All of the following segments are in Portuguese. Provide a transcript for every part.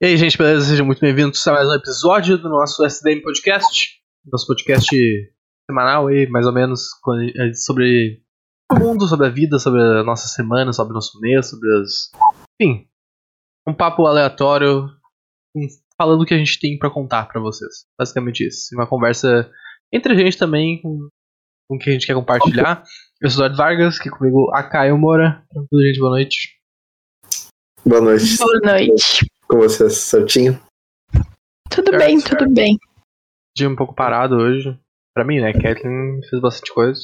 E aí, gente, beleza? Sejam muito bem-vindos a mais um episódio do nosso SDM Podcast. Nosso podcast semanal aí, mais ou menos, sobre o mundo, sobre a vida, sobre a nossa semana, sobre o nosso mês, sobre as. Enfim, um papo aleatório, falando o que a gente tem para contar para vocês. Basicamente isso. Uma conversa entre a gente também, com, o que a gente quer compartilhar. Eu sou o Eduardo Vargas, aqui comigo a Caio Moura. Tranquilo, gente, boa noite. Boa noite. Boa noite. Com você, certinho? Tudo Certo, bem, certo. tudo bem. Dia um pouco parado hoje. Pra mim, né? Kathleen fez bastante coisa.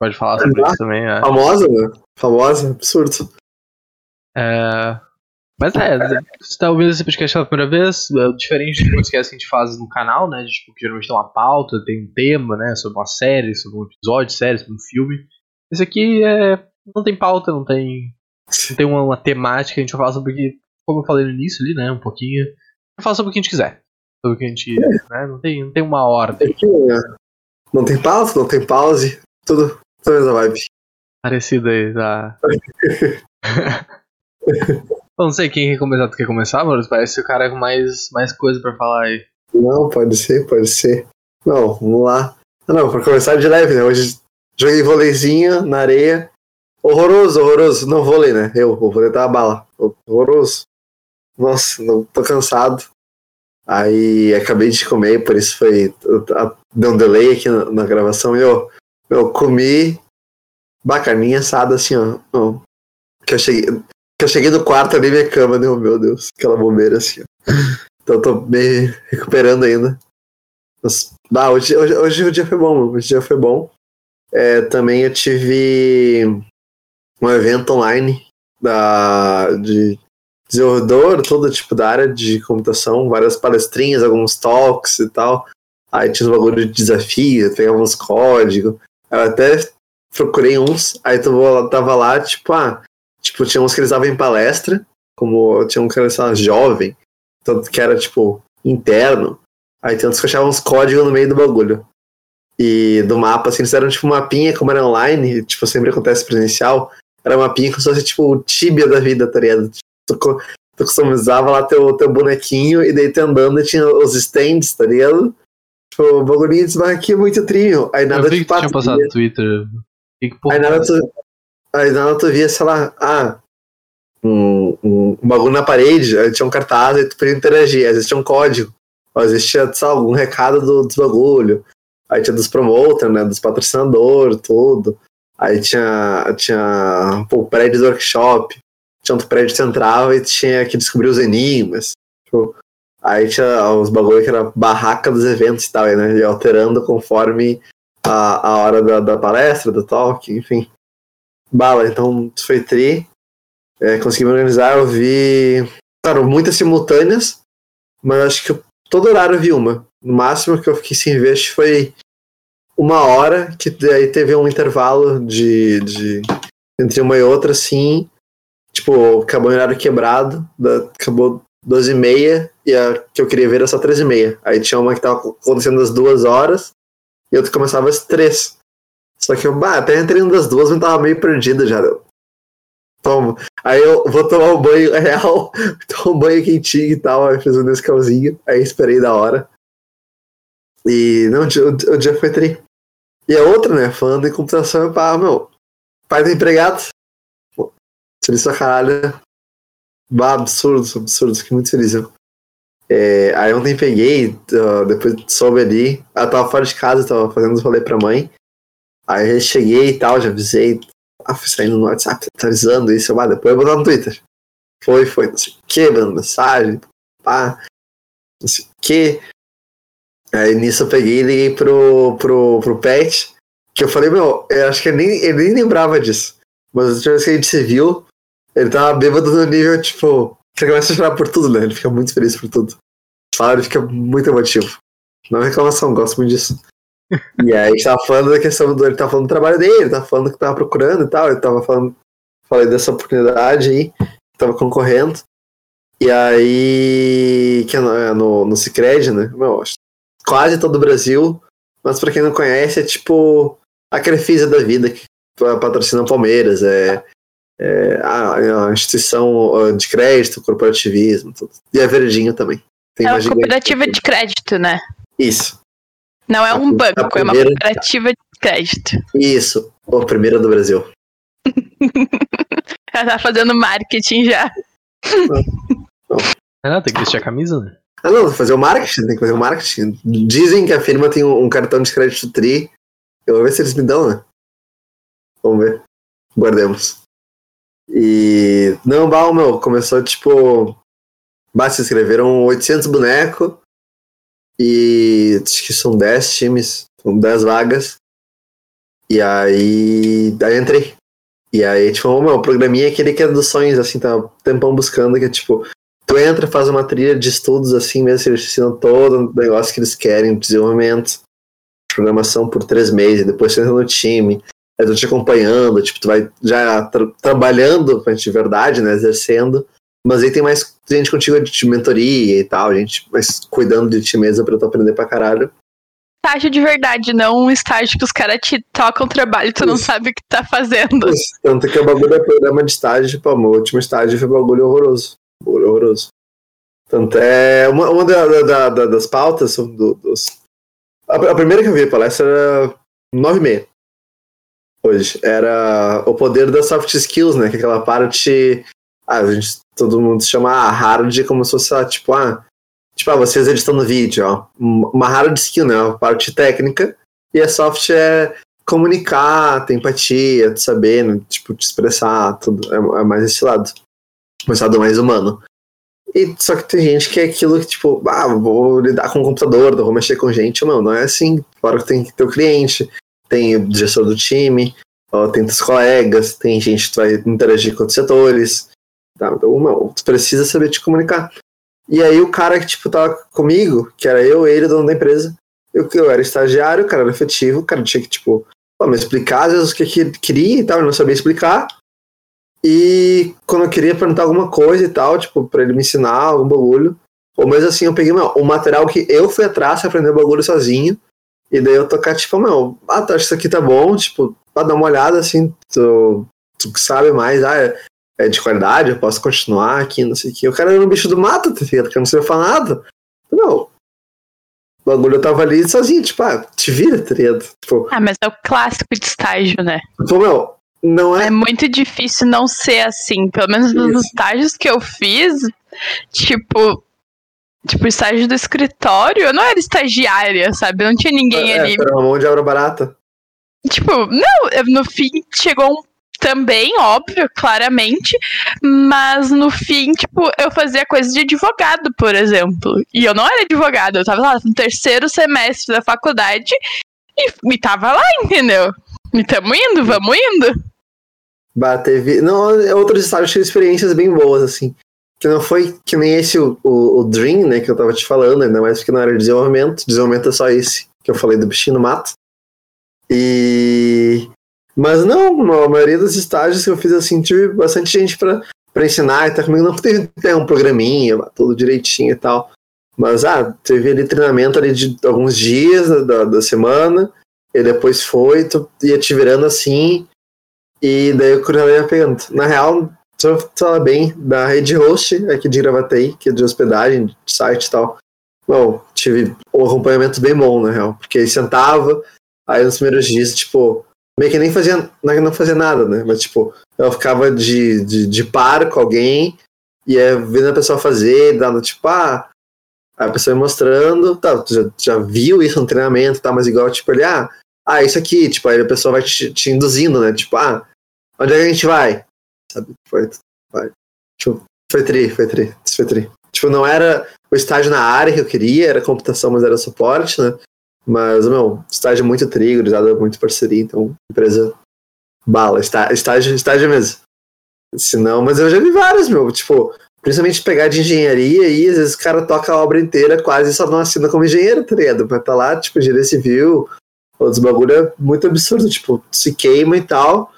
Pode falar sobre Ah. isso também. É. Famosa, né? Famosa, absurdo. É, Mas é, você tá ouvindo esse podcast pela primeira vez, é diferente de podcast que a gente faz no canal, né? Tipo, que geralmente tem uma pauta, tem um tema, né? Sobre uma série, sobre um episódio de série, sobre um filme. Esse aqui é. não tem pauta, não tem. Não tem uma, uma temática, a gente vai falar sobre o que. Como eu falei no início ali, né? Um pouquinho. Falar sobre o que a gente quiser. Sobre o que a gente. Né, não, tem, não tem uma ordem. Não tem pausa, não tem pause. Tudo, tudo essa vibe. Parecido aí, tá? Não sei quem quer começar. Tu quer começar, mano? Parece o cara com mais, mais coisa pra falar aí. Não, pode ser, pode ser. Não, vamos lá. Ah, não, pra começar de leve, né? Hoje joguei voleizinho na areia. Horroroso, horroroso. Não vôlei, né? Eu, o vôlei tava bala. Horroroso. Nossa, não tô cansado. Aí acabei de comer, por isso foi. Deu um delay aqui na, na gravação e eu, eu comi bacaninha assada assim, ó. ó. Que eu cheguei. Que eu cheguei no quarto ali, minha cama, deu, meu Deus, aquela bobeira assim, ó. Então tô me recuperando ainda. Mas, hoje, hoje, hoje o dia foi bom. Hoje o dia foi bom. É, também eu tive um evento online da, de desenvolvedor, todo tipo da área de computação, várias palestrinhas, alguns talks e tal. Aí tinha uns bagulho de desafio, pegava uns códigos. Eu até procurei uns, aí tu tava lá, tipo, ah, tipo, tinha uns que eles davam em palestra, como tinha um que era, jovem, tanto que era, tipo, interno. Aí tem outros que achavam uns códigos no meio do bagulho. E do mapa, assim, eles fizeram, tipo, um mapinha, como era online, tipo, sempre acontece presencial, era um mapinha como se fosse, tipo, o tíbia da vida, tá ligado? Tu, tu customizava lá teu, teu bonequinho, e daí tu andando e tinha os stands, tá ligado? Tipo, bagulhinho de aqui é muito trio. Aí nada eu vi que tinha postado no Twitter. Que Aí nada é tu, aí nada tu via, sei lá, ah, um, um, um bagulho na parede, aí tinha um cartaz, aí tu podia interagir, às vezes tinha um código, ou às vezes tinha, sei lá, algum recado do, dos bagulho, aí tinha dos promoters, né, dos patrocinadores, tudo, aí tinha, tinha pô, o prédio do workshop, tinha outro prédio que tu entrava e tinha que descobrir os enigmas, tipo, aí tinha os bagulho que era barraca dos eventos e tal, aí, né, e alterando conforme a, a hora da, da palestra, do talk, enfim. Bala, então foi tri. É, consegui me organizar, eu vi. Claro, muitas simultâneas, mas acho que eu- todo horário eu vi uma. No máximo que eu fiquei sem ver foi uma hora, que daí teve um intervalo de, de entre uma e outra, assim. Tipo, acabou em horário quebrado, da- acabou 12 e meia, e a que eu queria ver era só 13 e meia. Aí tinha uma que tava acontecendo às duas horas, e outra começava às três. Só que eu, bah, até entrei uma das duas, mas tava meio perdido já. Eu. Aí eu vou tomar um banho real, tomar um banho quentinho e tal, aí fiz um Nescauzinho, aí esperei da hora. E não, o o dia foi tri. E a outra, né, falando em computação, pá, meu, pai do empregado, pô, feliz pra caralho. Bah, absurdo, absurdo, fiquei muito feliz. Eu. É, aí ontem peguei, ah, depois soube ali, ela tava fora de casa, tava fazendo os rolê pra mãe. Aí eu cheguei e tal, já avisei, ah, fui saindo no WhatsApp, atualizando isso, ah, depois eu vou botar no Twitter. Foi, foi, não sei o que, mandando mensagem, pá, não sei o que. Aí nisso eu peguei e liguei pro, pro, pro Pet, que eu falei, meu, eu acho que ele nem, ele nem lembrava disso. Mas a última vez que a gente se viu, ele tava bêbado no nível, tipo, que ele começa a chorar por tudo, né? Ele fica muito feliz por tudo. Fala, ele fica muito emotivo. Não é reclamação, gosto muito disso. E aí a gente tava falando da questão do. Ele tava falando do trabalho dele, ele tava falando que tava procurando e tal, ele tava falando. Falei dessa oportunidade aí, que tava concorrendo. E aí. Que é no, é no, no Cicred, né? Meu, quase todo o Brasil. Mas pra quem não conhece, é tipo a Crefisa da vida que patrocina o Palmeiras. É, é, a, a instituição de crédito, corporativismo, tudo. E é verdinho também. Tem É uma gigante cooperativa aqui. de crédito, né? Isso, Não é A um a banco, é uma primeira- cooperativa de crédito. isso. O primeiro do Brasil. Ela tá fazendo marketing já. É, não, tem que vestir a camisa, né? Ah, não, fazer o marketing, tem que fazer o marketing. Dizem que a firma tem um, um cartão de crédito tri. Eu vou ver se eles me dão, né? Vamos ver. Guardemos. E. Não, Bal, meu, começou tipo. Basta, escreveram 800 bonecos. E. Acho que são 10 times. São 10 vagas. E aí. Daí entrei. E aí, tipo, ô, meu, o programinha é aquele que é dos sonhos, assim, tá um tempão buscando, que é tipo. Tu entra, faz uma trilha de estudos assim mesmo, eles ensinam todo o negócio que eles querem, desenvolvimento, programação por três meses, depois tu entra no time, aí tu te acompanhando, tipo, tu vai já tra- trabalhando de verdade, né, exercendo, mas aí tem mais gente contigo de mentoria e tal, gente mais cuidando de ti mesmo pra tu aprender pra caralho. Estágio de verdade, não um estágio que os caras te tocam trabalho e tu não Isso. sabe o que tá fazendo. Tanto que o bagulho é programa de estágio, tipo, o meu último estágio foi bagulho horroroso. Bagulho horroroso. Tanto é. Uma, uma da- da- da- das pautas do- dos. A, a primeira que eu vi a palestra era 9 e meia. Hoje. Era o poder das soft skills, né? Que é aquela parte. Ah, a gente, todo mundo chama hard como se fosse, ah, tipo, ah. Tipo, ah, vocês editando vídeo, ó. Uma hard skill, né? A parte técnica. E a soft é comunicar, ter empatia, saber, né, tipo, te expressar, tudo. É, é mais esse lado. Esse lado mais humano. E só que tem gente que é aquilo que, tipo, ah, vou lidar com o computador, vou mexer com gente. Não, não é assim. Fora que tem que ter o cliente, tem o gestor do time, ó, tem teus colegas, tem gente que vai interagir com outros setores. Tá? Então, tu precisa saber te comunicar. E aí o cara que, tipo, tava comigo, que era eu, ele, dono da empresa, eu, eu era estagiário, o cara era efetivo, o cara tinha que, tipo, pô, me explicar às vezes o que ele queria e tal, ele não sabia explicar. E quando eu queria perguntar alguma coisa e tal, tipo, pra ele me ensinar algum bagulho, ou mesmo assim eu peguei, meu, o material que eu fui atrás pra aprender o bagulho sozinho, e daí eu tocar, tipo, meu, ah, tu acha que isso aqui tá bom? Tipo, pra dar uma olhada, assim, tu, tu sabe mais, ah, é, é de qualidade, eu posso continuar aqui, não sei o que. O cara era um bicho do mato, tá ligado? Que eu não sabia falar nada. Não. O bagulho eu tava ali sozinho, tipo, ah, te vira, tá ligado? Tipo, Ah, mas é o clássico de estágio, né? tipo meu, não é É muito difícil não ser assim. Pelo menos nos Isso. estágios que eu fiz, tipo. Tipo, estágio do escritório, eu não era estagiária, sabe? Não tinha ninguém é, ali. era uma mão de obra barata. Tipo, não, no fim chegou um também, óbvio, claramente, mas no fim, tipo, eu fazia coisa de advogado, por exemplo. E eu não era advogado, eu tava lá no terceiro semestre da faculdade e, e tava lá, entendeu? E tamo indo, vamos indo. Bah, teve. Não, outros estágios tiveram experiências bem boas, assim. Que não foi que nem esse o, o, o Dream, né, que eu tava te falando, ainda mais porque não era desenvolvimento. Desenvolvimento é só esse que eu falei do bichinho no mato. E. Mas não, a maioria dos estágios que eu fiz assim, tive bastante gente pra, pra ensinar e tá comigo. Não teve até um programinha, tudo direitinho e tal. Mas, ah, teve ali treinamento ali de alguns dias da, da semana. E depois foi, tu ia te virando assim. E daí o Coronel ia pegando. Na real, eu falar bem, da rede host aqui de Gravataí, que é de hospedagem, de site e tal. Bom, tive um acompanhamento bem bom, na real. Porque aí sentava, aí nos primeiros dias, tipo, meio que nem fazia, não é fazia nada, né? Mas, tipo, eu ficava de, de, de par com alguém, ia vendo a pessoa fazer, dando, tipo, ah, a pessoa ia mostrando, tá, tu já, já viu isso no treinamento, tá, mas igual, tipo, ele, ah, ah, isso aqui, tipo, aí a pessoa vai te, te induzindo, né? Tipo, ah, onde é que a gente vai? Sabe? Foi, vai. Tipo, foi tri, foi tri, foi tri. Tipo, não era o estágio na área que eu queria, era computação, mas era suporte, né? Mas, meu, estágio muito tri, gurizada, muito parceria, então, empresa bala, está, estágio, estágio mesmo. Se não, mas eu já vi vários, meu, tipo, principalmente pegar de engenharia e às vezes o cara toca a obra inteira quase só não assina como engenheiro, tá ligado? Vai tá lá, tipo, engenharia civil, outros bagulho é muito absurdo, tipo, se queima e tal.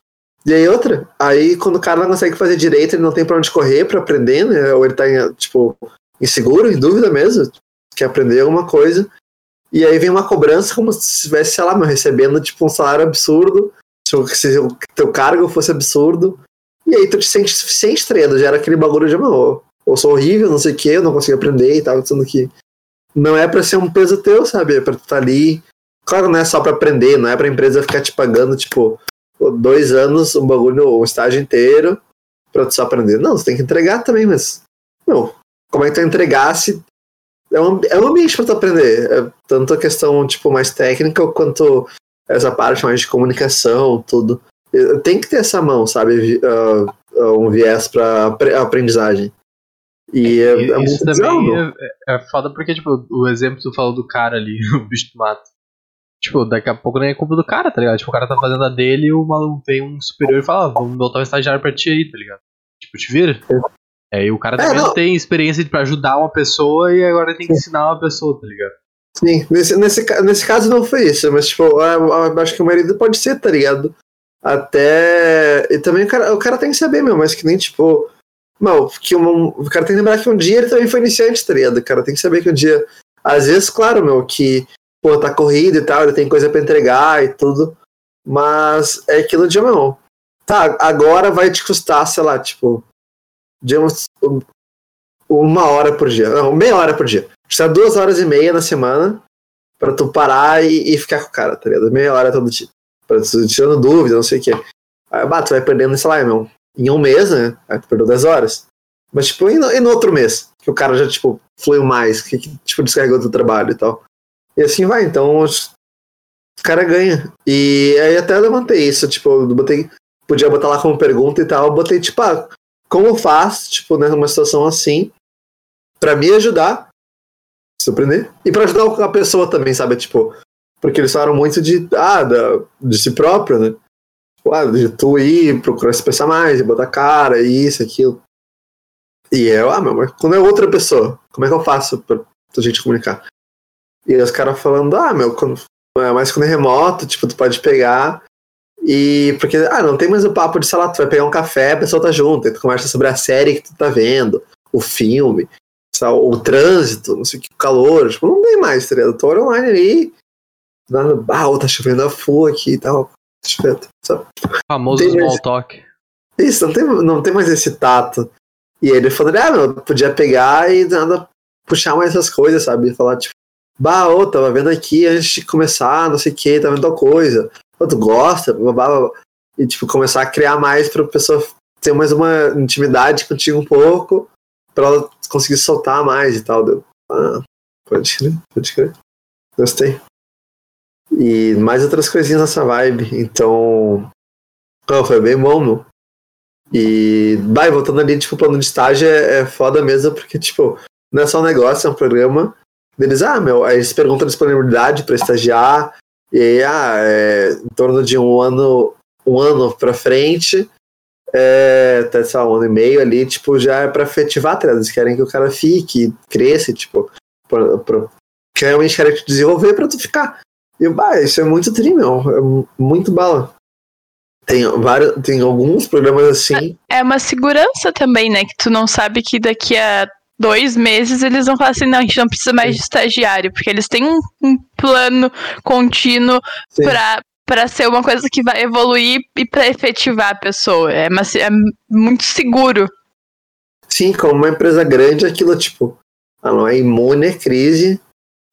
E aí outra, aí quando o cara não consegue fazer direito, ele não tem pra onde correr pra aprender, né? Ou ele tá, tipo, inseguro, em dúvida mesmo, quer aprender alguma coisa. E aí vem uma cobrança como se estivesse, sei lá, meu, recebendo tipo um salário absurdo, se o teu cargo fosse absurdo. E aí tu te sente suficiente, treino, já era aquele bagulho de, mano, eu sou horrível, não sei o que, eu não consigo aprender e tal, sendo que não é pra ser um peso teu, sabe? É pra tu tá ali. Claro, não é só pra aprender, não é pra empresa ficar te pagando, tipo, dois anos, um bagulho, um estágio inteiro, pra tu só aprender. Não, você tem que entregar também, mas. Não, como é que tu entregar se. É um, é um ambiente pra tu aprender. É tanto a questão, tipo, mais técnica quanto essa parte mais de comunicação, tudo. Tem que ter essa mão, sabe? Uh, um viés pra aprendizagem. E é, é isso também é, é, foda porque, tipo, o exemplo que tu falou do cara ali, o bicho do mato. Tipo, daqui a pouco nem é culpa do cara, tá ligado? Tipo, o cara tá fazendo a dele e o maluco vem um superior e fala, ah, vamos botar um estagiário pra ti aí, tá ligado? Tipo, te vira. É, e o cara é, também não tem experiência pra ajudar uma pessoa e agora tem que ensinar uma pessoa, tá ligado? Sim, nesse, nesse, nesse caso não foi isso, mas tipo, eu, eu acho que o marido pode ser, tá ligado? Até. E também o cara, o cara tem que saber, meu, mas que nem tipo. Não, que um, o cara tem que lembrar que um dia ele também foi iniciante, tá ligado? O cara tem que saber que um dia. Às vezes, claro, meu, que, pô, tá corrido e tal, ele tem coisa pra entregar e tudo. Mas é aquilo de, meu. Tá, agora vai te custar, sei lá, tipo. Digamos, uma hora por dia. Não, meia hora por dia. Custa duas horas e meia na semana pra tu parar e, e ficar com o cara, tá ligado? Meia hora todo dia. Pra tu tirando dúvida, não sei o quê. Aí, bah, tu vai perdendo, sei lá, meu, em um mês, né? Aí tu perdeu 10 horas. Mas, tipo, e no, e no outro mês? Que o cara já, tipo, fluiu mais, que, que tipo, descarregou do trabalho e tal. E assim vai, então o cara ganha. E aí até levantei isso, tipo, eu botei, podia botar lá como pergunta e tal, eu botei, tipo, ah, como faço, tipo, né, numa situação assim, para me ajudar, surpreender, e para ajudar a pessoa também, sabe, tipo, porque eles falaram muito de, ah, da, de si próprio, né, Tipo, de tu ir, procurar se pensar mais, botar cara, isso, aquilo. E eu, ah, meu, mas quando é outra pessoa, como é que eu faço pra, pra gente comunicar? E os caras falando, ah, meu, quando, é, mas quando é remoto, tipo, tu pode pegar e porque, ah, não tem mais o papo de, sei lá, tu vai pegar um café, a pessoa tá junto, e tu conversa sobre a série que tu tá vendo, o filme, sabe, o trânsito, não sei o que, o calor, tipo, não tem mais, tá ligado? Tu olha online ali, nada, ah, tá chovendo a full aqui e tal. Sabe? Famoso tem small mais... talk. Isso, não tem, não tem mais esse tato. E ele falou, ah, meu, podia pegar e nada, puxar mais essas coisas, sabe? Falar, tipo, bah, ô, tava vendo aqui antes de começar, não sei o que, tá vendo tal coisa. Ô, tu gosta? Blá, E, tipo, começar a criar mais pra pessoa ter mais uma intimidade contigo um pouco, pra ela conseguir soltar mais e tal. Deu, ah, pode crer, pode crer. Gostei. E mais outras coisinhas nessa vibe. Então. Oh, foi bem bom, meu. E. Vai, voltando ali, tipo, o plano de estágio é, é foda mesmo, porque, tipo, não é só um negócio, é um programa. Eles, ah, meu, aí eles perguntam a disponibilidade para estagiar. E aí, ah, é, em torno de um ano, um ano pra frente, é, até sei lá, um ano e meio ali, tipo, já é pra efetivar, tá? Eles querem que o cara fique, cresça, tipo, pra, pra, que realmente querem te desenvolver pra tu ficar. E bah, isso é muito tri, meu. É muito bala. Tem, vários, tem alguns programas assim. É uma segurança também, né? Que tu não sabe que daqui a dois meses eles vão falar assim, não, a gente não precisa mais de estagiário, porque eles têm um, um plano contínuo para para ser uma coisa que vai evoluir e para efetivar a pessoa. É, uma, é muito seguro. Sim, como uma empresa grande, aquilo, tipo, ela não é imune à crise,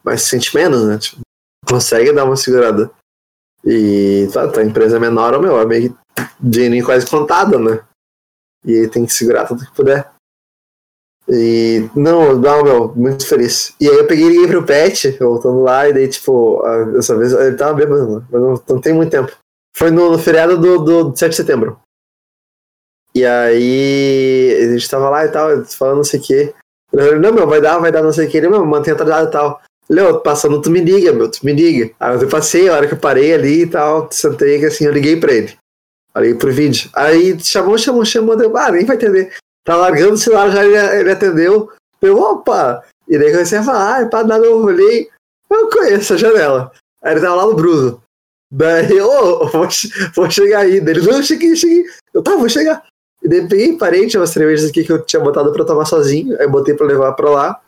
mas sente menos, né? Tipo, consegue dar uma segurada. E tá, tá a empresa é menor, meu, é meio dinheirinho quase contado, né? E tem que segurar tudo que puder. E não, não, meu, muito feliz. E aí eu peguei e liguei pro Pet, voltando lá, e daí, tipo, dessa vez ele tava bêbado, mas não, não tem muito tempo. Foi no, no feriado do, do 7 de setembro. E aí a gente tava lá e tal, falando não sei o que. Não, meu, vai dar, vai dar, não sei o que. Ele, meu, mantém atrasado e tal. Léo, passando, tu me liga, meu, tu me liga. Aí eu passei, a hora que eu parei ali e tal, sentei assim, eu liguei pra ele. Olhei pro vídeo. Aí chamou, chamou, chamou, deu, ah, nem vai atender. Tá largando o celular, já ele, ele atendeu. Eu, opa! E daí comecei a falar, ah, pá, nada, eu olhei, eu conheço a janela. Aí ele tava lá no Bruno. Daí, ô, oh, vou, vou chegar aí. Daí ele, não, cheguei, cheguei. Eu, tá, vou chegar. E daí peguei, parei, tinha umas cervejas aqui que eu tinha botado pra tomar sozinho, aí botei pra levar pra lá.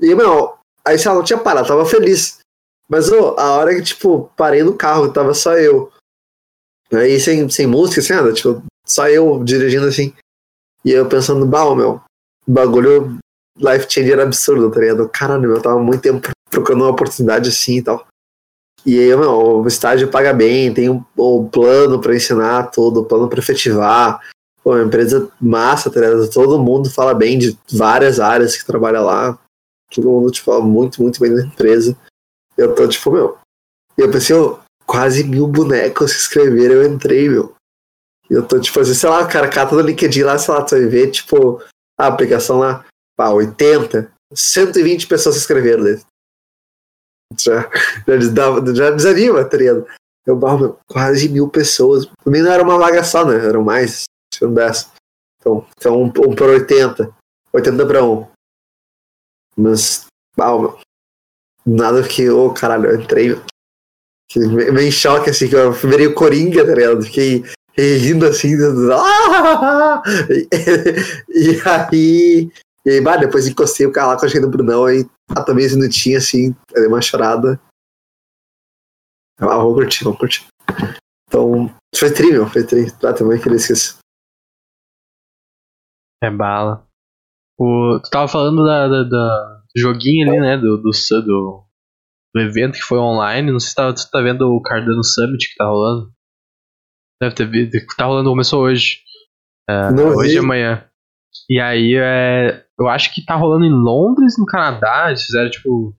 E, meu, Aí, sei lá, não tinha parado, tava feliz. Mas, oh, a hora que, tipo, parei no carro, tava só eu. Aí, sem, sem música, sem nada, tipo, só eu dirigindo assim. E eu pensando, bah, meu, bagulho life changer absurdo, tá ligado? Caralho, meu, eu tava muito tempo procurando uma oportunidade assim e tal. E aí, meu, o estágio paga bem, tem um, um plano para ensinar tudo, plano para efetivar. Pô, uma empresa massa, tá ligado? Todo mundo fala bem de várias áreas que trabalha lá. Todo mundo, tipo, fala muito, muito bem da empresa. Eu tô, tipo, meu. E eu pensei, oh, quase mil bonecos se inscreveram, eu entrei, meu. Eu tô, tipo, assim, sei lá, cara, cata no LinkedIn lá, sei lá, tu vai ver, tipo, a aplicação lá, pá, 80, 120 pessoas se inscreveram dele já, já, já desanima, tá ligado? Eu, meu, quase mil pessoas. Também não era uma vaga só, né? Eram mais, se não desse. Então, então um, um para 80. 80 para 1. Mas, uau, meu. Nada que, ô oh, caralho, eu entrei. Meio em choque, assim, que eu virei o Coringa, tá ligado? Fiquei rindo assim, ah! e, e aí e aí, bah, depois encostei o carro lá com a gente do Brunão, aí ah, também esse minutinho assim, dei uma chorada. Ah, vou curtir, vou curtir. Então, foi tri, foi tri. Ah, também queria esquecer. É bala. O, tu tava falando da, da, da joguinho ali, né, do, do, do, do, evento que foi online. Não sei se tá, tu tá vendo o Cardano Summit que tá rolando. Deve ter visto, tá rolando, começou hoje. É, hoje e amanhã. E aí, é, eu acho que tá rolando em Londres, no Canadá. Eles fizeram, tipo,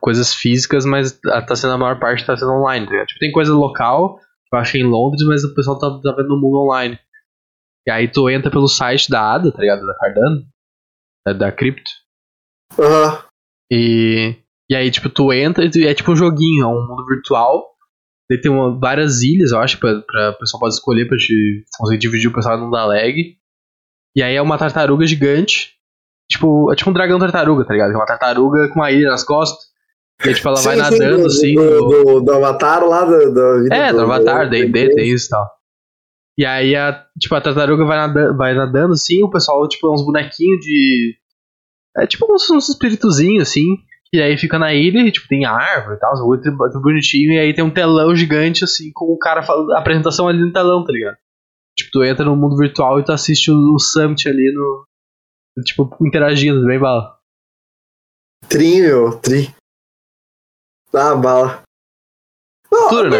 coisas físicas, mas tá sendo a maior parte tá sendo online. Tá tipo, tem coisa local, eu acho em Londres, mas o pessoal tá, tá vendo no mundo online. E aí tu entra pelo site da ADA, tá ligado? Da Cardano, da, da Crypto. Aham. Uhum. E, e aí, tipo, tu entra e é tipo um joguinho, é um mundo virtual. Daí tem uma, várias ilhas, eu acho, pra, pra o pessoal pode escolher pra te conseguir dividir o pessoal não dar lag. E aí é uma tartaruga gigante. Tipo, é tipo um dragão tartaruga, tá ligado? É uma tartaruga com uma ilha nas costas. E aí, tipo, ela sim, vai sim, nadando, do, assim. Do, do, do, Avatar lá do, do É, do, Avatar, da D&D, tem isso e tal. E aí, a, tipo, a tartaruga vai nadando, vai nadando, assim, o pessoal, tipo, é uns bonequinhos de... É tipo uns, uns espíritozinhos, assim. E aí fica na ilha e, tipo, tem árvore e tal, muito bonitinho. E aí tem um telão gigante, assim, com o cara falando a apresentação ali no telão, tá ligado? Tipo, tu entra no mundo virtual e tu assiste o, o Summit ali no. Tipo, interagindo, bem bala. Tri, meu, tri. Dá bala. Futuro, né?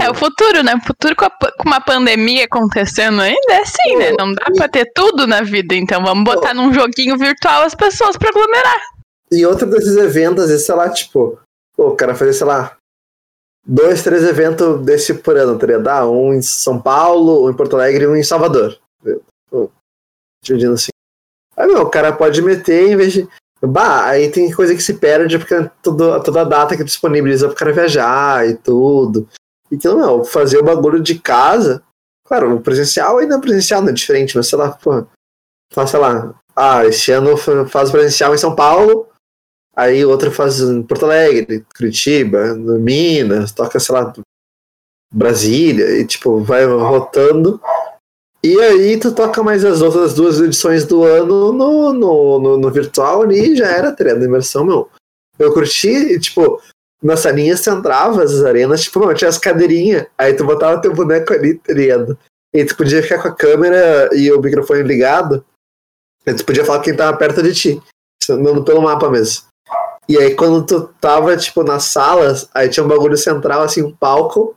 É o futuro, né? O futuro com, a, com, uma pandemia acontecendo ainda é assim, né? Não dá pra ter tudo na vida, então vamos botar num joguinho virtual as pessoas pra aglomerar. E outro desses eventos, vezes, sei lá, tipo, o cara fazer, sei lá, dois, três eventos desse por ano, teria dar ah, um em São Paulo, um em Porto Alegre e um em Salvador. Dividindo assim. Aí, meu, o cara pode meter em vez de. Bah, aí tem coisa que se perde porque toda, toda a data que disponibiliza pro cara viajar e tudo. Então, meu, fazer o bagulho de casa. Claro, o presencial ainda é presencial, não é diferente, mas sei lá, pô. Faz, sei lá. Ah, esse ano faz presencial em São Paulo, Aí outra faz em Porto Alegre, Curitiba, Minas, toca, sei lá, Brasília, e tipo, vai rotando. E aí tu toca mais as outras duas edições do ano no, no, no, no virtual e já era, treino, imersão, meu. Eu curti, tipo, na salinha você entrava, as arenas, tipo, meu, tinha as cadeirinhas, aí tu botava teu boneco ali, tá ligado? E tu podia ficar com a câmera e o microfone ligado, e tu podia falar quem tava perto de ti, andando pelo mapa mesmo. E aí quando tu tava, tipo, nas salas, aí tinha um bagulho central, assim, um palco.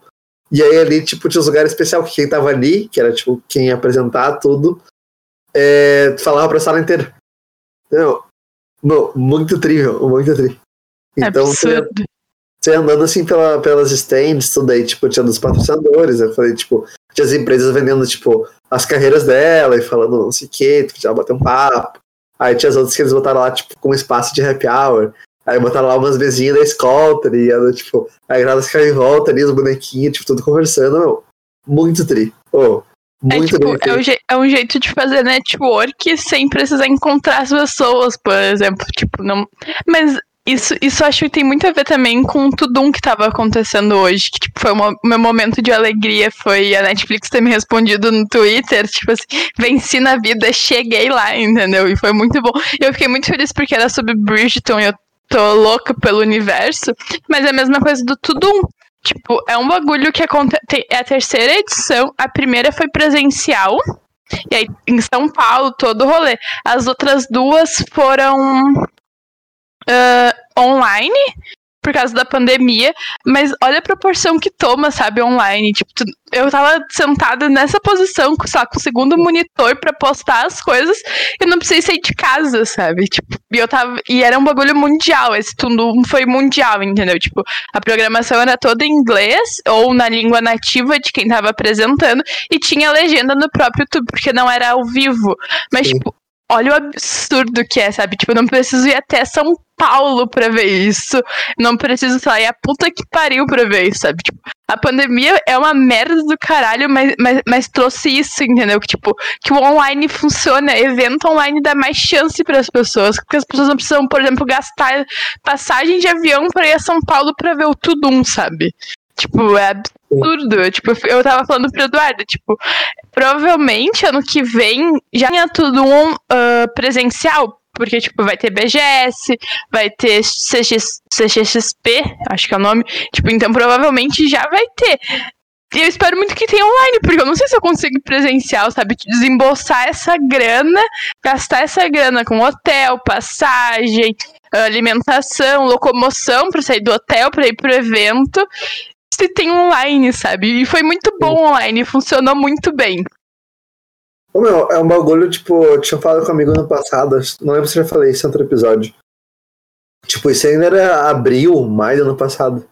E aí ali, tipo, tinha um lugar especial que quem tava ali, que era, tipo, quem ia apresentar tudo, é, falava pra sala inteira. Não, não muito trível, muito tri. Então, Absurdo. Você, você andando assim pela, pelas stands, tudo aí, tipo, tinha dos patrocinadores, eu falei, tipo, tinha as empresas vendendo, tipo, as carreiras dela e falando não sei o que, tu podia bater um papo. Aí tinha as outras que eles botaram lá, tipo, com espaço de happy hour. Aí botaram lá umas mesinhas da escolta, e ela, tipo, a grada ficava em volta ali, os bonequinhos, tipo, tudo conversando, meu. Muito tri. Oh, muito é, tipo, é, um é, um jeito de fazer network sem precisar encontrar as pessoas, por exemplo. Tipo, não. Mas isso, isso acho que tem muito a ver também com o tudum que estava acontecendo hoje. Que tipo, foi o meu momento de alegria. Foi a Netflix ter me respondido no Twitter, tipo assim, venci na vida, cheguei lá, entendeu? E foi muito bom. Eu fiquei muito feliz porque era sobre Bridgeton e eu tô louca pelo universo, mas é a mesma coisa do Tudum. Tipo, é um bagulho que acontece. É a terceira edição. A primeira foi presencial. E aí, em São Paulo, todo o rolê. As outras duas foram uh, online por causa da pandemia, mas olha a proporção que toma, sabe, online. Tipo, tu, eu tava sentada nessa posição, só com o segundo monitor para postar as coisas, e não precisei sair de casa, sabe? Tipo, e eu tava. E era um bagulho mundial, esse tudo foi mundial, entendeu? Tipo, a programação era toda em inglês, ou na língua nativa de quem tava apresentando, e tinha legenda no próprio YouTube, porque não era ao vivo. Mas, Sim. tipo, olha o absurdo que é, sabe? Tipo, eu não preciso ir até São Paulo pra ver isso. Não preciso sair a puta que pariu pra ver isso, sabe? Tipo, a pandemia é uma merda do caralho, mas, mas, mas trouxe isso, entendeu? Que, tipo, que o online funciona. Evento online dá mais chance para as pessoas. Porque as pessoas não precisam, por exemplo, gastar passagem de avião pra ir a São Paulo pra ver o Tudum, sabe? Tipo, é absurdo. Tipo, eu tava falando pro Eduardo, tipo, provavelmente ano que vem já tinha tudo um uh, presencial. Porque, tipo, vai ter BGS, vai ter CX, CXXP, acho que é o nome. Tipo, então provavelmente já vai ter. Eu espero muito que tenha online, porque eu não sei se eu consigo presencial, sabe? Desembolsar essa grana, gastar essa grana com hotel, passagem, alimentação, locomoção para sair do hotel, para ir pro evento se tem online, sabe? E foi muito bom online, funcionou muito bem. Ô, meu, é um bagulho, tipo, eu tinha falado comigo no passado, não lembro se eu já falei isso em outro episódio. Tipo, isso ainda era abril, maio do ano passado.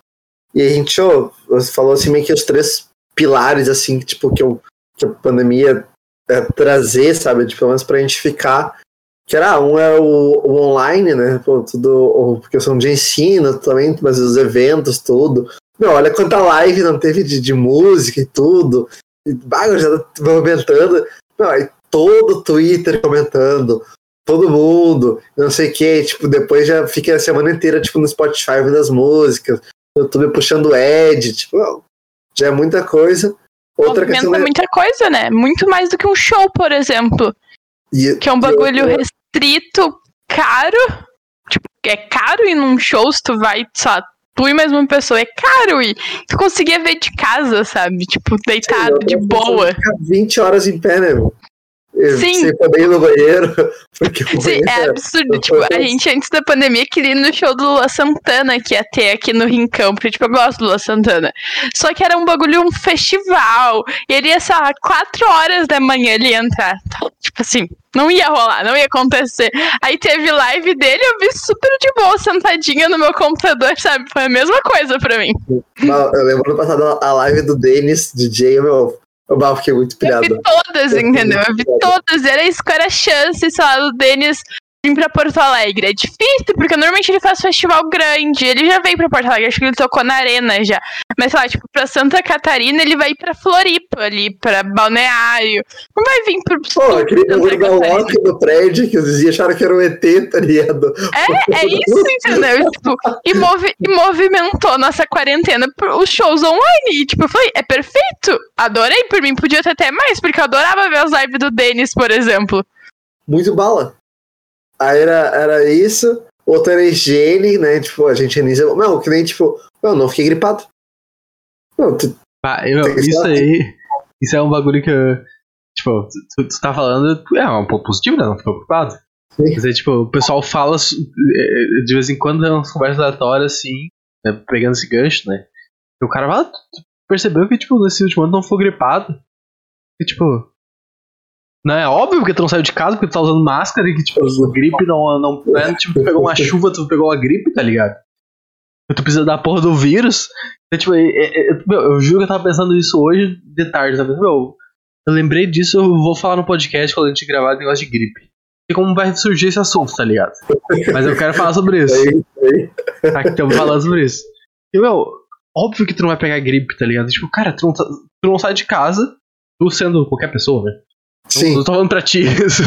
E a gente, ó, você falou assim, meio que os três pilares, assim, tipo, que, eu, que a pandemia é, trazer, sabe? Tipo, pelo menos pra gente ficar. Que era, um é o, o online, né? Pô, tudo, questão de ensino também, mas os eventos, tudo. Meu, olha quanta live não teve de, de música e tudo. E, bah, já movimentando. Não, aí todo o Twitter comentando, todo mundo, não sei o que, tipo, depois já fica a semana inteira, tipo, no Spotify vendo as músicas, no YouTube puxando Ed, tipo, já é muita coisa. Outra Movimenta questão é... muita coisa, né? Muito mais do que um show, por exemplo. E, que é um bagulho outra... restrito, caro. Tipo, é caro ir num show se tu vai, só e mais uma pessoa. É caro e tu conseguia ver de casa, sabe? Tipo, deitado, Sim, de boa. 20 horas em pé, né, meu? Sim. Ir no banheiro. Sim, é absurdo. tipo, a gente antes da pandemia queria ir no show do Lua Santana que ia ter aqui no Rincão, porque, tipo, eu gosto do Lua Santana. Só que era um bagulho, um festival. E ele ia, sei lá, 4 horas da manhã ele ia entrar. Tipo assim, não ia rolar, não ia acontecer. Aí teve live dele, eu vi super de boa, sentadinha no meu computador, sabe? Foi a mesma coisa pra mim. Eu lembro no passado a live do Denis, DJ, meu. Eu fiquei muito pilhado. Eu vi todas, entendeu? Eu vi todas. Era isso que era a chance, sei lá, do Denis vir pra Porto Alegre. É difícil, porque normalmente ele faz festival grande. Ele já veio pra Porto Alegre, acho que ele tocou na arena já. Mas, sei lá, tipo, pra Santa Catarina, ele vai ir pra Floripa ali, pra Balneário. Não vai vir pro. Pô, aquele lock do prédio que os vizinhos acharam que era um ET, tá ligado? É, é isso, entendeu? tipo, e, movi e movimentou nossa quarentena os shows online. E, tipo, foi, é perfeito. Adorei, por mim podia ter até mais, porque eu adorava ver as lives do Denis, por exemplo. Muito bala. Aí era, era isso. Outra era higiene, né? Tipo, a gente higieniza. Não, que nem tipo, não, não fiquei gripado. Não, tu, ah, eu, isso aí. Isso é um bagulho que eu, Tipo, tu, tu tá falando. É um ponto positivo, né? Não ficou preocupado. Quer dizer, tipo, o pessoal fala é, de vez em quando é umas conversas aleatórias assim, né, pegando esse gancho, né? E o cara fala, percebeu que, tipo, nesse último ano não ficou gripado. E, tipo, não é óbvio porque tu não saiu de casa, porque tu tá usando máscara e que, tipo, a gripe não, não, não é tipo, tu pegou uma chuva, tu pegou a gripe, tá ligado? Tu precisa da porra do vírus. Então, tipo, é, é, é, meu, eu juro que eu tava pensando isso hoje de tarde, sabe? Meu, eu lembrei disso, eu vou falar no podcast quando a gente gravar o negócio de gripe. E como vai surgir esse assunto, tá ligado? Mas eu quero falar sobre isso. Aqui estamos falando sobre isso. E, meu, óbvio que tu não vai pegar gripe, tá ligado? Tipo, cara, tu não, tá, tu não sai de casa, tu sendo qualquer pessoa, né? Sim. Não, tô falando pra ti isso.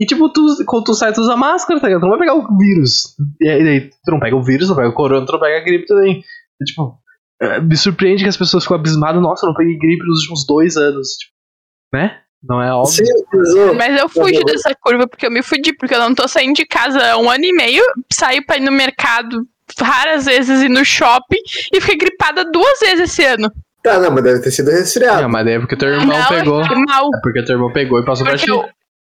e tipo, tu, quando tu sai, tu usa máscara, tá ligado? Tu não vai pegar o vírus. E aí, tu não pega o vírus, não pega o corona, tu não pega a gripe também. E, tipo, é, me surpreende que as pessoas ficam abismadas. Nossa, eu não peguei gripe nos últimos dois anos. Tipo, né? Não é óbvio. Sim, mas eu fugi dessa curva porque eu me fudi, porque eu não tô saindo de casa há um ano e meio, saio pra ir no mercado raras vezes ir no shopping e fiquei gripada duas vezes esse ano. Tá, não, mas deve ter sido resfriado. Não, mas daí é porque teu irmão não, pegou. mal. É porque teu irmão pegou e passou pra Porque ti. o-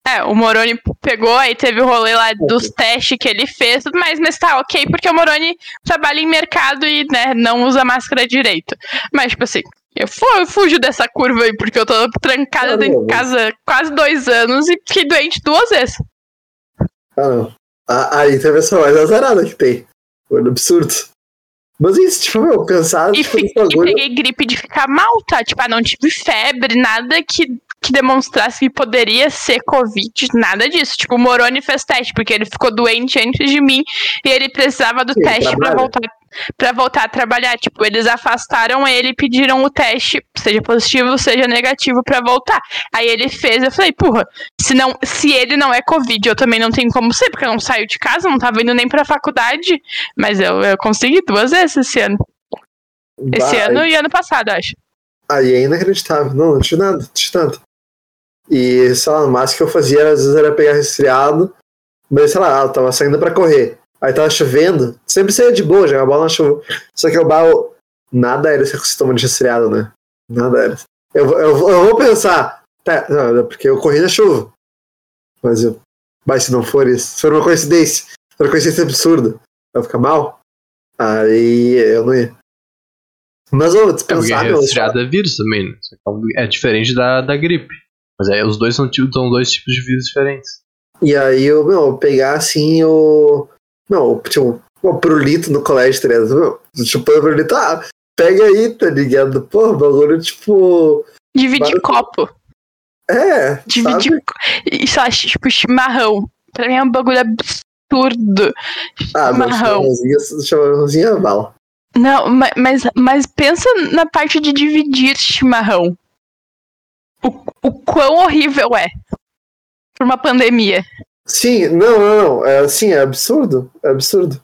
é, o Moroni pegou, aí teve o rolê lá dos testes que ele fez, tudo mais, mas tá ok, porque o Moroni trabalha em mercado e, né, não usa máscara direito. Mas, tipo assim, eu, fu- eu fujo dessa curva aí, porque eu tô trancada dentro de mas- casa quase dois anos e fiquei doente duas vezes. Ah, não. Aí teve essa mais azarada que tem. Foi um absurdo. Mas isso, tipo, meu, cansado, E, tipo, e peguei gripe de ficar mal, tá? Tipo, ah, não tive febre, nada que, que demonstrasse que poderia ser Covid, nada disso. Tipo, o Moroni fez teste, porque ele ficou doente antes de mim e ele precisava do teste pra trabalha. voltar, pra voltar a trabalhar. Tipo, eles afastaram ele e pediram o teste, seja positivo, seja negativo, pra voltar. Aí ele fez, eu falei, porra, se, não, se ele não é Covid, eu também não tenho como ser, porque eu não saio de casa, não tava indo nem pra faculdade. Mas eu, eu consegui duas vezes esse ano. Esse ano e ano passado, acho. Aí é inacreditável. Não, não tinha nada, não tinha nada. E, sei lá, o máximo que eu fazia às vezes era pegar resfriado, mas sei lá, eu tava saindo pra correr. Aí tava chovendo, sempre saía de boa, jogava bola na chuva. Só que o bal, nada era esse sintoma de resfriado, né? Nada era. Eu, vou- eu, eu vou pensar, tá, não, é porque eu corri na chuva. Mas eu. Mas se não for isso, se for uma coincidência, se for uma coincidência absurda, vai ficar mal, aí eu não ia. Mas eu É porque dispensar, meu, resfriado é vírus também, né? Que É diferente da, da gripe. Mas aí os dois são, são dois tipos de vírus diferentes. E aí eu, meu, pegar assim o. Não, tipo, o pirulito no colégio, tá ligado? Meu, chupando o pirulito, ah, pega aí, tá ligado? Pô, bagulho tipo. Dividir copo. É, Dividir. sabe? Isso acho, tipo, chimarrão. Pra mim é um bagulho absurdo. Ah, Chimarrão. chimarrãozinho, chimarrãozinho é bala. Não, ma- mas, mas pensa na parte de dividir chimarrão. O, o quão horrível é. Por uma pandemia. Sim, não, não, não. É assim, é absurdo. É absurdo.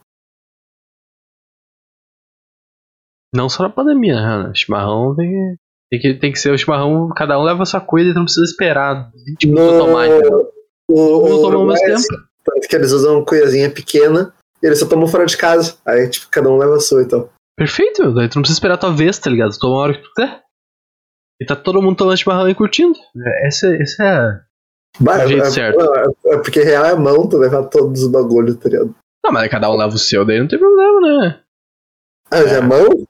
Não só na pandemia, né? Chimarrão tem que, tem que, tem que ser o chimarrão, cada um leva a sua coisa e não precisa esperar 20 minutos No- tomar. entendeu? O, Todo mundo o toma ao mesmo Uruguai, tempo. tanto que eles usam coisinha pequena e eles só tomam fora de casa. Aí, tipo, cada um leva a sua então. Perfeito, daí tu não precisa esperar a tua vez, tá ligado? Tu toma a hora que tu quiser. E tá todo mundo tomando chimarrão e curtindo. É, Esse, esse é. Bah, Do jeito é, certo. é- é porque real é mão tu levar todos os bagulhos, tá ligado? Não, mas cada um leva o seu, daí não tem problema, né? Ah, já é mão?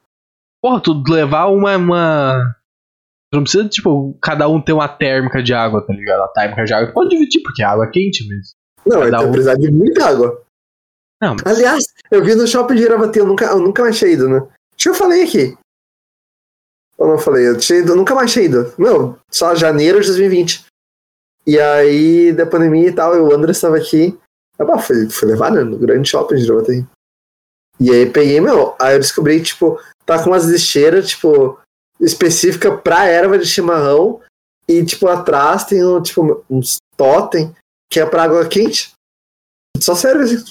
Porra, tu levar uma. uma... Tu não precisa, tipo, cada um ter uma térmica de água, tá ligado? A térmica de água tu pode dividir, porque a água é quente mesmo. Não, Cada vai um. precisar de muita água. Não, mas Aliás, eu vi no shopping de Iravati, eu nunca, eu nunca mais tinha ido, né? Acho que eu falei aqui. Ou não falei? Eu, tinha ido, eu nunca mais tinha ido. Meu, só janeiro de 2020. E aí, da pandemia e tal, e o André estava aqui. Eu bah, fui, fui levar, né? No grande shopping de Iravati. E aí peguei, meu, aí eu descobri, tipo, tá com umas lixeiras, tipo, específica pra erva de chimarrão. E, tipo, atrás tem, um, tipo, uns totem que é pra água quente. Só serve assim.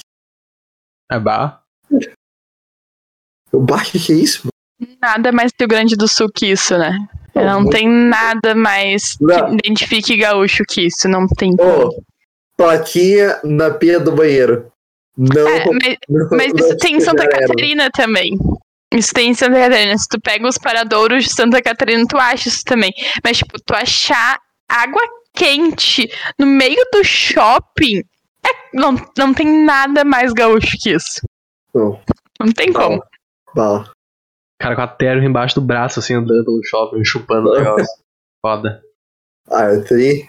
é bar. Eu, bah, que que é isso? Nada mais Rio Grande do Sul que isso, né? Não muito- tem nada mais Não. que identifique gaúcho que isso. Não tem. Ô, plaquinha na pia do banheiro. Não. É, mas, não- mas não isso tem em Santa. Catarina também. Isso tem em Santa Catarina. Se tu pega os paradouros de Santa Catarina, tu acha isso também. Mas, tipo, tu achar água quente no meio do shopping, é- não, não tem nada mais gaúcho que isso. Não. Não tem como. Bala. Cara com a térmica embaixo do braço, assim, andando pelo shopping, chupando o negócio. Foda. Ah, eu teria.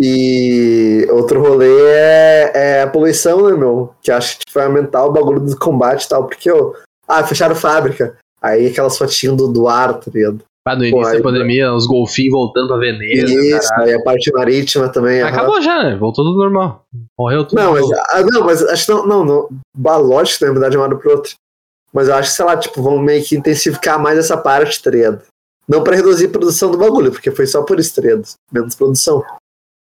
E outro rolê é, é a poluição, né, meu? Que acho que vai aumentar o bagulho do combate e tal. Porque, ó, ah, fecharam fábrica. Aí aquelas fotinhas do, do ar, tá ligado? Ah, no início aí- da pandemia, os golfinhos voltando pra Veneza. Isso, caralho. aí a parte marítima também. Mas aham. Acabou já, né? Voltou tudo normal. Morreu tudo. Não, mas, ah, não, mas acho que não, não, não. Lógico, né? Mudar de uma hora pro outro. Mas eu acho que, sei lá, tipo, vão meio que intensificar mais essa parte, tá ligado? Não pra reduzir a produção do bagulho, porque foi só por isso, tá? Menos produção.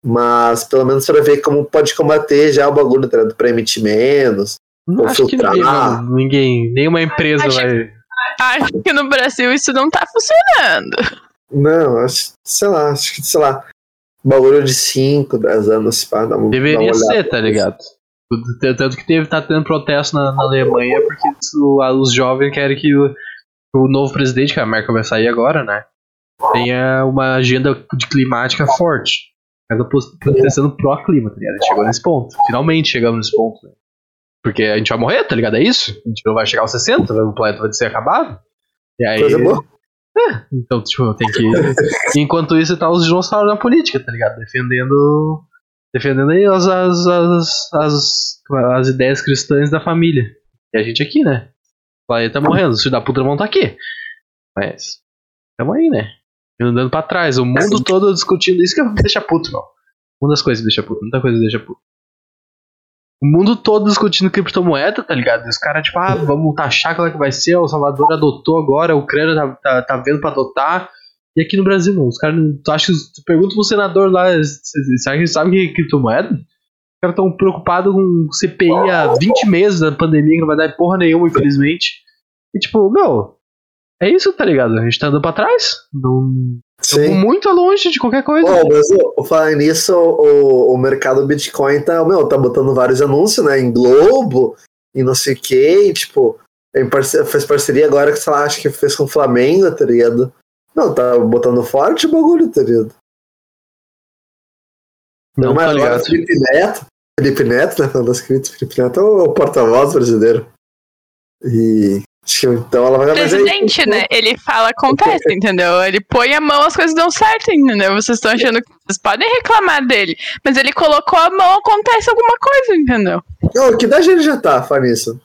Mas pelo menos pra ver como pode combater já o bagulho, tá ligado? Pra emitir menos. Não, ou acho que filtrar. ninguém, vai- ninguém, nenhuma empresa Acho- vai. Acho que no Brasil isso não tá funcionando. Não, acho, sei lá, acho que, sei lá, bagulho de 5, 10 anos, pá, dá uma, dá Deveria uma olhada. ser, tá ligado? Tanto que teve, tá tendo protesto na, na Alemanha porque os jovens querem que o, o novo presidente, que a Merkel vai sair agora, né? Tenha uma agenda de climática forte. Mas protestando pró-clima, tá ligado? Chegou nesse ponto. Finalmente chegamos nesse ponto. Né? Porque a gente vai morrer, tá ligado? É isso? A gente não vai chegar aos 60, o planeta vai ser acabado. E aí. Coisa boa. É, então, tipo, tem que. Enquanto isso, tá os dinossauros na política, tá ligado? Defendendo. Defendendo aí as, as, as, as, as ideias cristãs da família. E a gente aqui, né? O planeta morrendo, os filhos da puta vão estar tá aqui. Mas. Tamo aí, né? Andando pra trás. O mundo todo discutindo isso que me deixa puto, não. Uma das coisas que deixa puto, muita coisa deixa puto. O mundo todo discutindo criptomoeda, tá ligado? E os caras, tipo, ah, vamos taxar qual é que vai ser. O Salvador adotou agora, a Ucrânia tá, tá, tá vendo pra adotar. E aqui no Brasil, não. Os caras não. Tu acha tu pergunta pro senador lá, será que ele sabe que é criptomoeda? Os caras tão preocupados com CPI há 20 meses da pandemia, que não vai dar porra nenhuma, infelizmente. E tipo, meu, é isso, tá ligado? A gente tá andando pra trás. Não. Sim. muito longe de qualquer coisa. Oh, mas o, falando nisso, o, o mercado Bitcoin tá, meu, tá botando vários anúncios, né? Em Globo, e não sei o que, tipo, fez parceria agora que, sei lá, acho que fez com o Flamengo, tá ligado? Não, tá botando forte o bagulho, tá ligado? Não, mas tá ligado. Felipe Neto, Felipe Neto, né? Falando das Felipe Neto é o porta-voz brasileiro. E então ela vai Presidente, aí, né? Ele fala, acontece, entendeu? Ele põe a mão, as coisas dão certo, entendeu? Vocês estão achando que vocês podem reclamar dele, mas ele colocou a mão, acontece alguma coisa, entendeu? Oh, que idade ele já tá, Fanissa?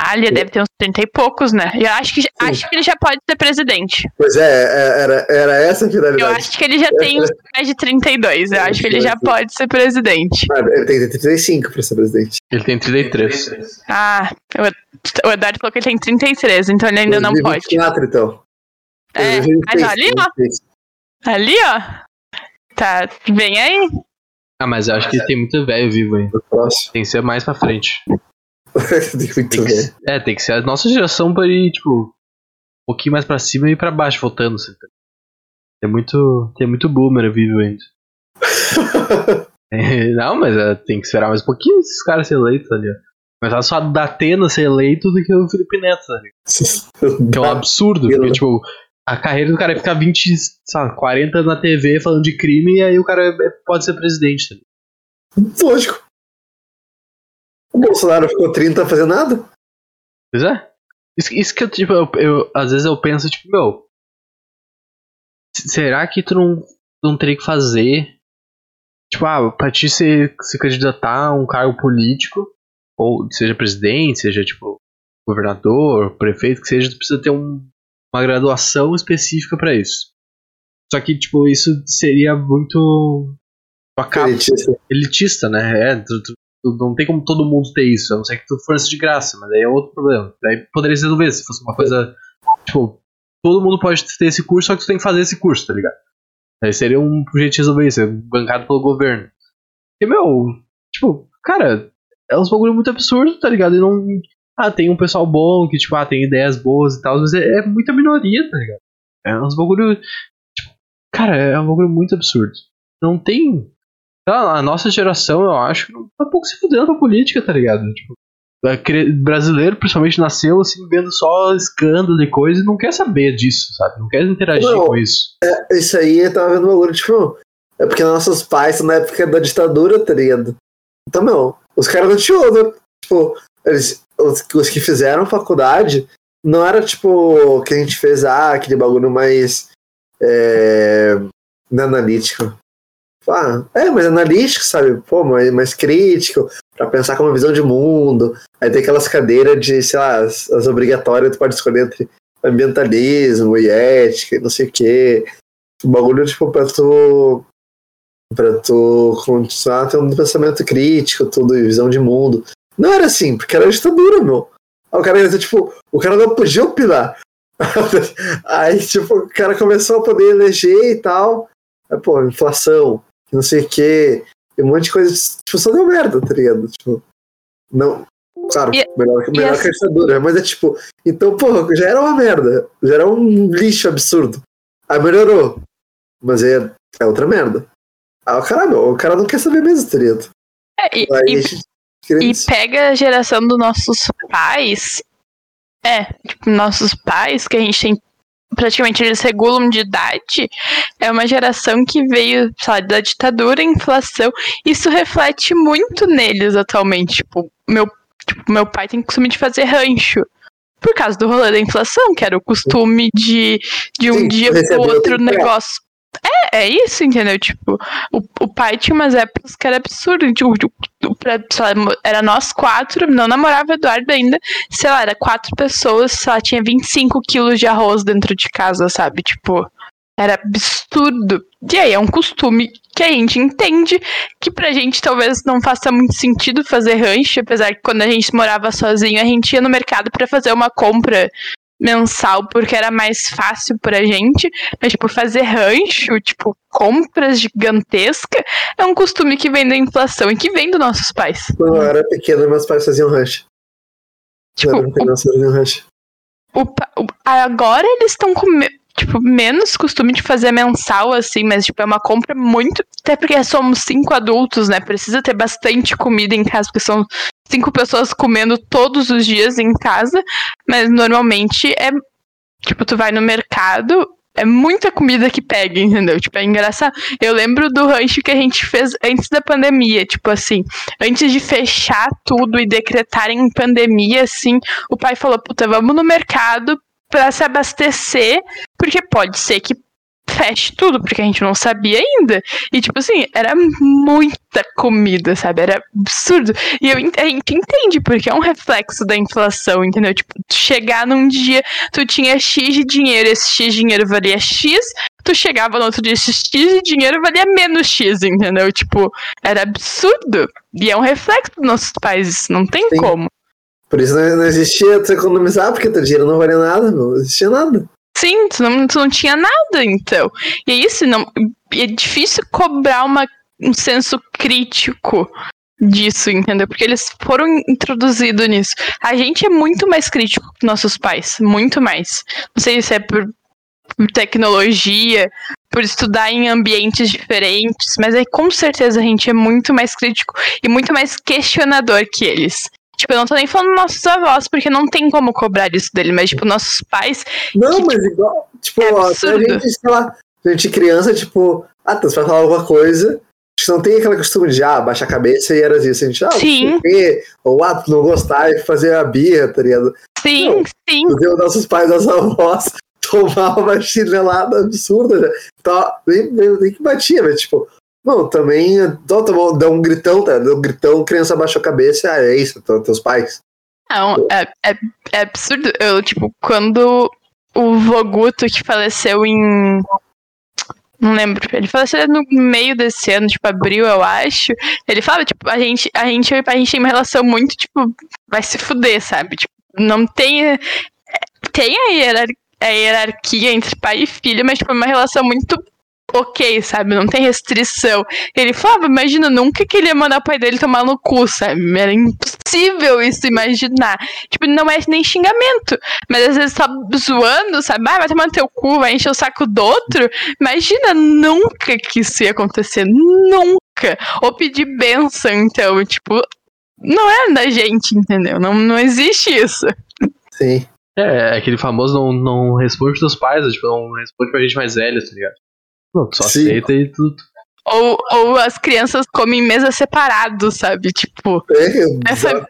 Ah, ele deve ter uns 30 e poucos, né? Eu acho que, acho que ele já pode ser presidente. Pois é, é, era, era essa a finalidade. Eu acho que ele já tem uns mais de 32. Eu acho que ele já pode ser presidente. Ah, ele tem 35 pra ser presidente. Ele tem 33. Ah, o Eduardo falou que ele tem 33, então ele ainda não pode. 24, então. É, mas ali, ó. Ali, ó. Tá, vem aí. Ah, mas eu acho que tem muito velho vivo ainda. Tem que ser mais pra frente. que, é, tem que ser a nossa geração pra ir, tipo, um pouquinho mais pra cima e pra baixo, voltando. Assim. Tem muito, tem muito boomer vivo ainda. é, não, mas é, tem que esperar mais um pouquinho esses caras serem eleitos ali, ó. Mas só da Atena ser eleito do que o Felipe Neto, tá Que é um absurdo, porque, tipo, a carreira do cara é ficar 20, sabe, 40 anos na TV falando de crime e aí o cara é, pode ser presidente, tá Lógico. O Bolsonaro ficou 30 a fazer nada? Pois é. Isso, isso que eu, tipo, eu, eu, às vezes eu penso, tipo, meu. Será que tu não, não teria que fazer? Tipo, ah, pra ti se, se candidatar a um cargo político, ou seja presidente, seja, tipo, governador, prefeito, que seja, tu precisa ter um, uma graduação específica para isso. Só que, tipo, isso seria muito. Acaba, elitista. elitista, né? É, tu, tu, não tem como todo mundo ter isso, a não ser que tu fosse de graça, mas aí é outro problema. Daí poderia se resolver se fosse uma coisa. Tipo, todo mundo pode ter esse curso, só que tu tem que fazer esse curso, tá ligado? Aí seria um jeito de resolver isso, bancado pelo governo. E, meu, tipo, cara, é uns bagulho muito absurdo, tá ligado? E não. Ah, tem um pessoal bom que, tipo, ah, tem ideias boas e tal, mas é, é muita minoria, tá ligado? É uns bagulho. Tipo, cara, é um bagulho muito absurdo. Não tem a nossa geração, eu acho, tá um pouco se fudendo pra política, tá ligado? Tipo, brasileiro, principalmente, nasceu assim, vendo só escândalo e coisa e não quer saber disso, sabe? Não quer interagir não, com isso. É, isso aí eu tava vendo um bagulho, tipo, é porque nossos pais são na época da ditadura, tá ligado? Então, meu, os caras não tinham, né? tipo, eles, os, os, que fizeram faculdade não era tipo que a gente fez, ah, aquele bagulho mais é, analítico. Ah, é, mas analítico, sabe? Pô, mais, mais crítico, para pensar com uma visão de mundo. Aí tem aquelas cadeiras de, sei lá, as, as obrigatórias, tu pode escolher entre ambientalismo e ética não sei o quê. O bagulho, tipo, pra tu. pra tu continuar tendo um pensamento crítico, tudo, e visão de mundo. Não era assim, porque era ditadura, meu. o cara, tipo, o cara não podia opinar. Aí, tipo, o cara começou a poder eleger e tal. Aí, pô, inflação, não sei o quê. E um monte de coisa, tipo, só deu merda, tá ligado? Tipo, não. Claro, e, melhor, melhor que a ditadura, mas é tipo, então, porra, já era uma merda, já era um lixo absurdo. Aí melhorou, mas é, é outra merda. Ah, caralho, o cara não quer saber mesmo, tá ligado? É, e, e, E pega a geração dos nossos pais. É, tipo, nossos pais, que a gente tem. Praticamente eles regulam de idade. É uma geração que veio, sei da ditadura, inflação. Isso reflete muito neles atualmente. Tipo, meu, tipo, meu pai tem costume de fazer rancho por causa do rolê da inflação, que era o costume de, de um Sim, dia pro outro negócio. É, é isso, entendeu? Tipo, o, o pai tinha umas épocas que era absurdo. Tipo, pra, lá, era nós quatro, não namorava Eduardo ainda. Sei lá, era quatro pessoas, sei lá, tinha 25 quilos de arroz dentro de casa, sabe? Tipo, era absurdo. E aí é um costume que a gente entende que pra gente talvez não faça muito sentido fazer rancho, apesar que quando a gente morava sozinho, a gente ia no mercado para fazer uma compra mensal porque era mais fácil pra gente, mas tipo fazer rancho, tipo compras gigantescas, é um costume que vem da inflação e que vem dos nossos pais. Quando eu era pequeno, meus pais faziam rancho. Tipo, o, faziam rancho. O, o, agora eles estão com tipo, menos costume de fazer mensal, assim, mas, tipo, é uma compra muito. Até porque somos cinco adultos, né? Precisa ter bastante comida em casa, porque são cinco pessoas comendo todos os dias em casa, mas normalmente é. Tipo, tu vai no mercado, é muita comida que pega, entendeu? Tipo, é engraçado. Eu lembro do rancho que a gente fez antes da pandemia, tipo assim, antes de fechar tudo e decretarem pandemia, assim, o pai falou, puta, vamos no mercado para se abastecer, porque pode ser que feche tudo, porque a gente não sabia ainda. E, tipo assim, era muita comida, sabe? Era absurdo. E eu, a gente entende, porque é um reflexo da inflação, entendeu? Tipo, chegar num dia, tu tinha X de dinheiro, esse X de dinheiro valia X, tu chegava no outro dia, esse X de dinheiro valia menos X, entendeu? Tipo, era absurdo. E é um reflexo dos nossos pais, não tem Sim. como. Por isso não, existia tu economizar, porque teu dinheiro não valia nada, não existia nada. Sim, tu não, tu não tinha nada, então. E é isso, não, é difícil cobrar uma, um senso crítico disso, entendeu? Porque eles foram introduzidos nisso. A gente é muito mais crítico que nossos pais, muito mais. Não sei se é por tecnologia, por estudar em ambientes diferentes, mas aí com certeza a gente é muito mais crítico e muito mais questionador que eles. Tipo, eu não tô nem falando nossos avós, porque não tem como cobrar isso dele, mas, tipo, nossos pais. Não, que, mas tipo, igual. Tipo, é ó, a gente, sei lá, a gente criança, tipo, ah, tá, você vai falar alguma coisa. A gente não tem aquela costume de, ah, baixar a cabeça e era isso. A gente, ah, sim. ou, ah, tu não gostar e fazer a birra, tá ligado? Sim, não, sim. Os nossos pais, nossos avós tomar uma chinelada absurda. Já. Então, nem, nem, nem que batia, mas, tipo, Bom, também dá, dá um gritão, tá? Dá um gritão, criança abaixou a cabeça, ah, é isso, tá, teus pais. Não, é, é, é, absurdo. Eu, tipo, quando o Voguto que faleceu em. Não lembro. Ele faleceu no meio desse ano, tipo, abril, eu acho. Ele falava, tipo, a gente, a gente, a gente tem uma relação muito, tipo, vai se fuder, sabe? Tipo, não tem. Tem a hierarquia, a hierarquia entre pai e filho, mas, tipo, é uma relação muito ok, sabe? Não tem restrição. Ele falava, imagina, nunca que ele ia mandar o pai dele tomar no cu, sabe? Era impossível isso imaginar. Tipo, não é nem xingamento. Mas às vezes tá zoando, sabe? Ah, vai tomar no teu cu, vai encher o saco do outro. Imagina, nunca que isso ia acontecer. Nunca. Ou pedir benção, então, tipo, não é da gente, entendeu? Não, não existe isso. Sim. É, aquele famoso não, não responde dos pais, tipo, não responde pra gente mais velha, tá ligado? Pronto, só Sim. aceita e tudo. Ou, ou as crianças comem em mesa separado, sabe? Tipo, é,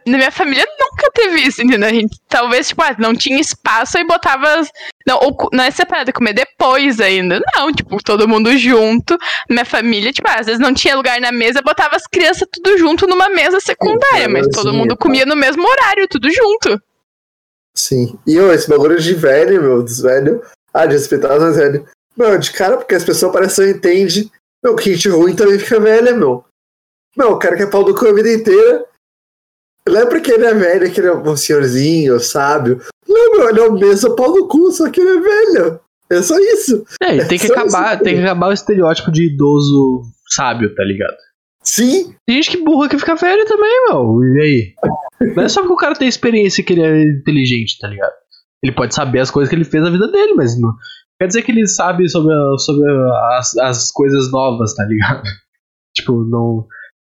na minha família nunca teve isso, entendeu? A gente, talvez, tipo, ah, não tinha espaço e botava. Não, ou, não é separado, é comer depois ainda. Não, tipo, todo mundo junto. Minha família, tipo, às vezes não tinha lugar na mesa, botava as crianças tudo junto numa mesa secundária, é, mas todo mundo comia no mesmo horário, tudo junto. Sim. E ó, esse bagulho de velho, meu, dos velhos. Ah, de respeitar os mais velhos. Meu, de cara, porque as pessoas parecem que não entendem. Meu, que gente ruim também fica velha, meu. Meu, o cara que é pau do cu a vida inteira. Não é porque ele é velho que ele é um senhorzinho, sábio. Não, meu, ele é o mesmo pau do cu, só que ele é velho. É só isso. É, e tem que acabar, isso. tem que acabar o estereótipo de idoso sábio, tá ligado? Sim. Tem gente que burra que fica velho também, meu. E aí? Não é só porque o cara tem experiência que ele é inteligente, tá ligado? Ele pode saber as coisas que ele fez na vida dele, mas não, quer dizer que ele sabe sobre, sobre as, as coisas novas, tá ligado? tipo, não.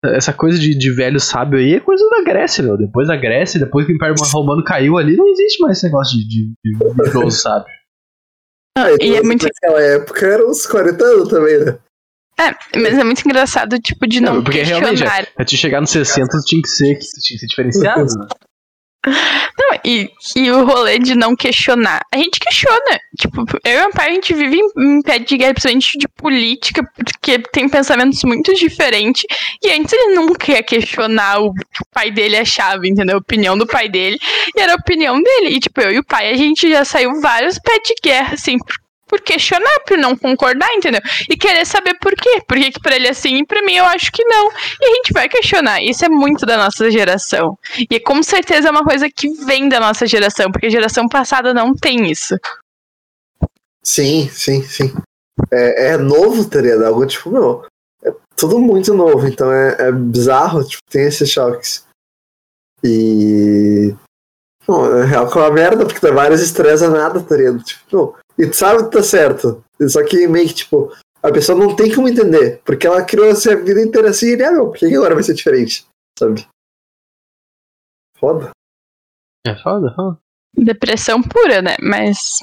essa coisa de, de velho sábio aí é coisa da Grécia, meu. Depois da Grécia, depois que o Império Romano caiu ali, não existe mais esse negócio de, de, de idoso sábio. Ah, E é muito- naquela época eram uns 40 anos também, né? É, mas é muito engraçado, tipo, de não, porque questionar. realmente, pra te chegar nos 60, tu tinha que ser, tu tinha que ser diferenciado, né? Não, e, e o rolê de não questionar. A gente questiona. Tipo, eu e meu pai, a gente vive em, em pé de guerra, principalmente de política, porque tem pensamentos muito diferentes. E antes ele nunca ia questionar o que o pai dele achava, entendeu? A opinião do pai dele. E era a opinião dele. E, tipo, eu e o pai, a gente já saiu vários pé de guerra, assim, por, por questionar, por não concordar, entendeu? E querer saber por quê. Por que, pra ele é assim e pra mim eu acho que não. E a gente vai questionar. Isso é muito da nossa geração. E com certeza é uma coisa que vem da nossa geração, porque a geração passada não tem isso. Sim, sim, sim. É, é novo, tá? Algo tipo, meu, é tudo muito novo, então é, é bizarro, tipo, tem esses choques. E. Bom, é real que é uma merda, porque dá vários estresses a nada, tá? Tipo, não. E tu sabe que tá certo. Só que meio que, tipo, a pessoa não tem como entender, porque ela criou essa vida inteira assim, e, ah, meu, por que agora vai ser diferente? Sabe? Foda. É foda, foda. Depressão pura, né? Mas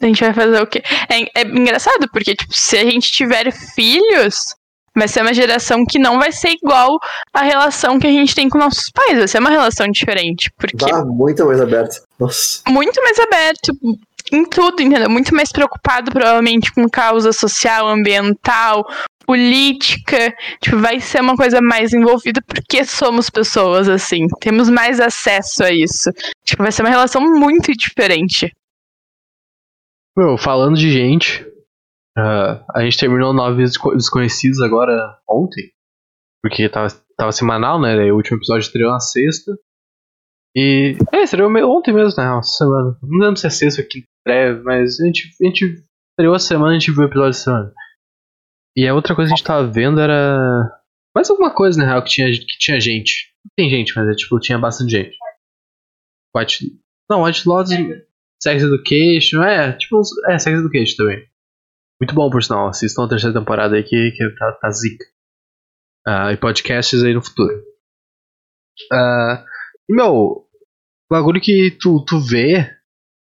a gente vai fazer o quê? É, é engraçado, porque, tipo, se a gente tiver filhos, vai ser uma geração que não vai ser igual a relação que a gente tem com nossos pais. Vai ser uma relação diferente. Porque Dá muito mais aberto. Nossa. muito mais aberto em tudo, entendeu? Muito mais preocupado, provavelmente, com causa social, ambiental, política. Tipo, vai ser uma coisa mais envolvida porque somos pessoas, assim. Temos mais acesso a isso. Tipo, vai ser uma relação muito diferente. Meu, falando de gente, ah, a gente terminou Nove Desco- Desconhecidos agora ontem. Porque tava, tava semanal, né? Daí o último episódio estreou na sexta. E. É, estreou ontem mesmo, né? Uma semana. Não lembro se é sexta ou quinta estreia, mas a gente, a gente estreou a semana a gente viu o episódio da semana. E a outra coisa que a gente tava vendo era. Mais alguma coisa, na real, que tinha, que tinha gente. Não tem gente, mas é tipo, tinha bastante gente. White. Não, White Lotus, Sex Education, é, tipo, é, Sex Education também. Muito bom, por sinal. Assistam a terceira temporada aí que, que tá, tá zica. Ah, e podcasts aí no futuro. Ah, e, meu, bagulho que tu, tu vê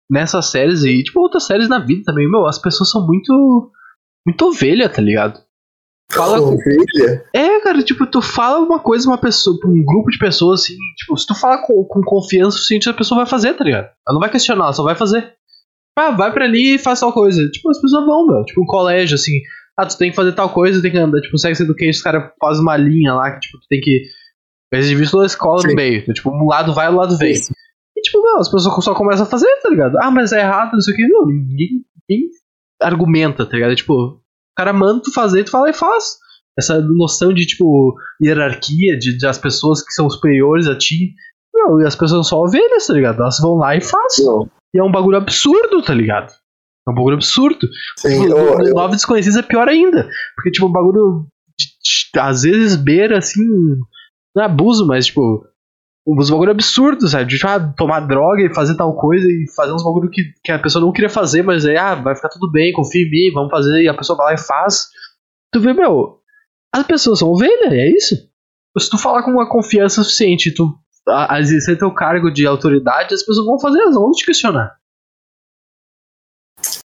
nessas séries e, tipo, outras séries na vida também, meu, as pessoas são muito. Muito ovelha, tá ligado? Fala com, Ovelha? é, cara, tipo, tu fala uma coisa pra uma pessoa, pra um grupo de pessoas, assim, tipo, se tu falar com, com confiança o suficiente, a pessoa vai fazer, tá ligado? Ela não vai questionar, ela só vai fazer. Ah, vai pra ali e faz tal coisa. Tipo, as pessoas vão, meu. Tipo, um colégio, assim, ah, tu tem que fazer tal coisa, tem que andar. Tipo, sex education, os caras fazem uma linha lá que, tipo, tu tem que. Eles toda a escola Sim. no meio. Então, tipo, um lado vai, o lado vem. Isso. E, tipo, não, as pessoas só começam a fazer, tá ligado? Ah, mas é errado, não sei o que. Não, ninguém, ninguém argumenta, tá ligado? Tipo, o cara manda tu fazer, tu fala e faz. Essa noção de, tipo, hierarquia, de, de as pessoas que são superiores a ti. Não, e as pessoas são só ovelhas, tá ligado? Elas vão lá e fazem. Não. E é um bagulho absurdo, tá ligado? É um bagulho absurdo. Sim, Tipo, eu- eu- Nove Desconhecidos é pior ainda. Porque, tipo, o bagulho às vezes beira, assim, não é abuso, mas, tipo, uns bagulho absurdo, sabe? De, tipo, ah, tomar droga e fazer tal coisa e fazer uns bagulho que, que a pessoa não queria fazer, mas aí, ah, vai ficar tudo bem, confia em mim, vamos fazer, e a pessoa vai lá e faz. Tu vê, meu, as pessoas são ovelha, é isso. Se tu falar com uma confiança suficiente, tu exercer teu cargo de autoridade, as pessoas vão fazer, elas vão te questionar.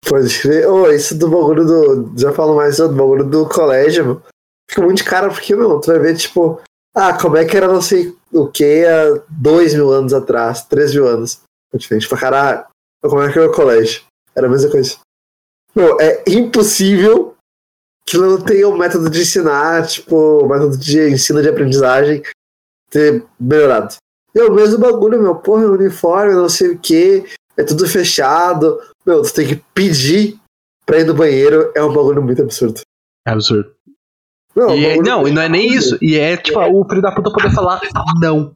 Pode crer. Ô, isso do bagulho do. Já falo mais do bagulho do colégio, meu. Fica muito cara, porque, meu, tu vai ver, tipo, ah, como é que era não sei o que há dois mil anos atrás, três mil anos. É diferente pra caralho. Como é que era o colégio? Era a mesma coisa. Meu, é impossível que não tenha um método de ensinar, tipo, um método de ensino de aprendizagem ter melhorado. É o mesmo bagulho, meu, porra, uniforme, não sei o que, é tudo fechado. Meu, tu tem que pedir pra ir no banheiro, é um bagulho muito absurdo. É absurdo. Não, E é é- não, e não é nem isso. E é tipo o filho da puta poder falar não.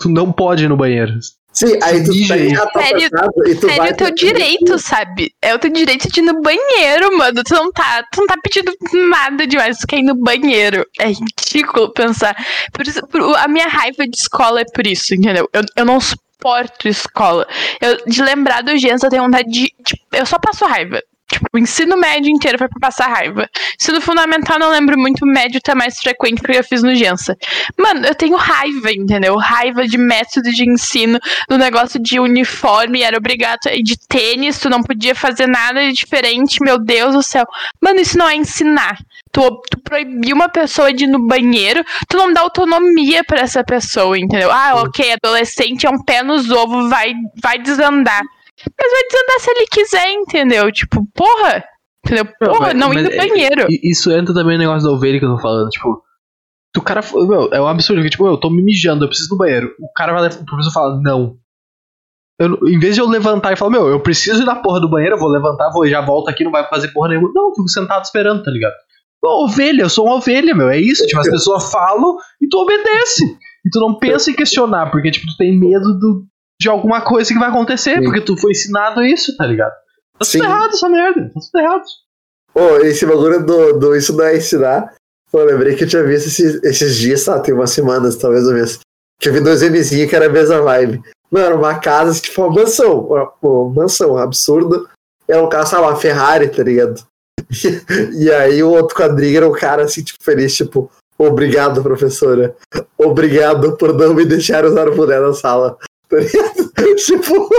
Tu não pode ir no banheiro. Sim, aí tu tem aí. Sério- e tu vai Sério, o teu direito, sabe? É o teu direito de ir no banheiro, mano. Tu não tá, tu não tá pedindo nada demais, tu quer ir no banheiro. É ridículo pensar. Por isso, por- a minha raiva de escola é por isso, entendeu? Eu, eu não suporto escola. Eu, de lembrar do Gens, eu tenho vontade de, de- Eu só passo raiva. Tipo, o ensino médio inteiro foi pra passar raiva. Ensino fundamental não lembro muito, médio tá mais frequente porque eu fiz no Gensa. Mano, eu tenho raiva, entendeu? Raiva de método de ensino, do negócio de uniforme, era obrigado a ir de tênis, tu não podia fazer nada de diferente, meu Deus do céu. Mano, isso não é ensinar. Tu, tu proibir uma pessoa de ir no banheiro, tu não dá autonomia para essa pessoa, entendeu? Ah, ok, adolescente é um pé nos ovos, vai, vai desandar. Mas vai desandar se ele quiser, entendeu? Tipo, porra! Entendeu? Porra, não, ir no banheiro. Isso entra também no negócio da ovelha que eu tô falando, tipo. O cara. Meu, é um absurdo, que, tipo, eu tô me mijando, eu preciso do banheiro. O cara vai. O professor fala, não. Eu, em vez de eu levantar e falar, meu, eu preciso ir na porra do banheiro, eu vou levantar, vou já volto aqui, não vai fazer porra nenhuma. Não, eu fico sentado esperando, tá ligado? Ovelha, eu sou uma ovelha, meu, é isso. Tipo, as pessoas falam e tu obedece. E tu não pensa em questionar, porque, tipo, tu tem medo do, de alguma coisa que vai acontecer, Sim. porque tu foi ensinado isso, tá ligado? Tá tudo errado essa merda, tá tudo errado. Pô, esse bagulho do, do isso não é ensinar. Pô, lembrei que eu tinha visto esses, esses dias, sabe, tem umas semanas, talvez um mês. Que eu vi dois MZinhos que era a mesma vibe. Mano, uma casa, tipo, uma mansão. Uma, uma mansão absurda. Era um carro, sabe, uma Ferrari, tá ligado? E, e aí o outro quadrinho era um cara assim, tipo, feliz, tipo, obrigado, professora. Obrigado por não me deixar usar o boné na sala. Tá tipo.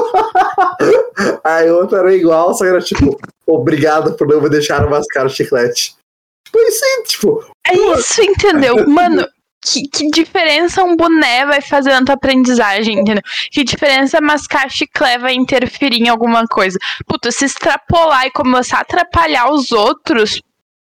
aí o outro era igual, só que era tipo, obrigado por não me deixar mascar o chiclete. Tipo, isso aí, tipo. É isso, entendeu? Mano, que, que, diferença um boné vai fazer na tua aprendizagem, entendeu? Que diferença mascar chiclete vai interferir em alguma coisa? Puta, se extrapolar e começar a atrapalhar os outros,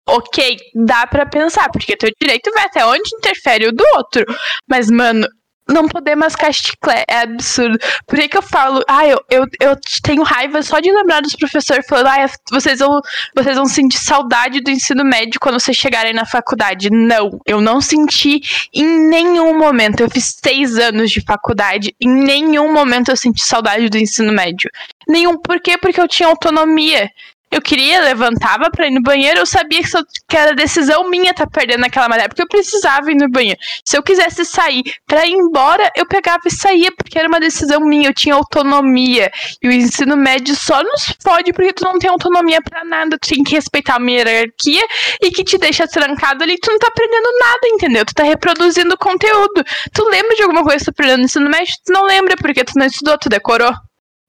ok, dá para pensar, porque teu direito vai até onde interfere o do outro. Mas, mano, não poder mascar chiclete é absurdo. Por que, que eu falo, ah, eu, eu, eu tenho raiva só de lembrar dos professores falando, ah, vocês vão, vocês vão sentir saudade do ensino médio quando vocês chegarem na faculdade. Não, eu não senti em nenhum momento. Eu fiz seis anos de faculdade, em nenhum momento eu senti saudade do ensino médio. Nenhum. Por quê? Porque eu tinha autonomia eu queria, levantava pra ir no banheiro, eu sabia que, eu, que era decisão minha tá perdendo naquela matéria, porque eu precisava ir no banheiro. Se eu quisesse sair pra ir embora, eu pegava e saía, porque era uma decisão minha, eu tinha autonomia. E o ensino médio só nos fode porque tu não tem autonomia para nada, tu tem que respeitar uma hierarquia e que te deixa trancado ali, tu não tá aprendendo nada, entendeu? Tu tá reproduzindo conteúdo. Tu lembra de alguma coisa que tu aprendendo no ensino médio? Tu não lembra porque tu não estudou, tu decorou.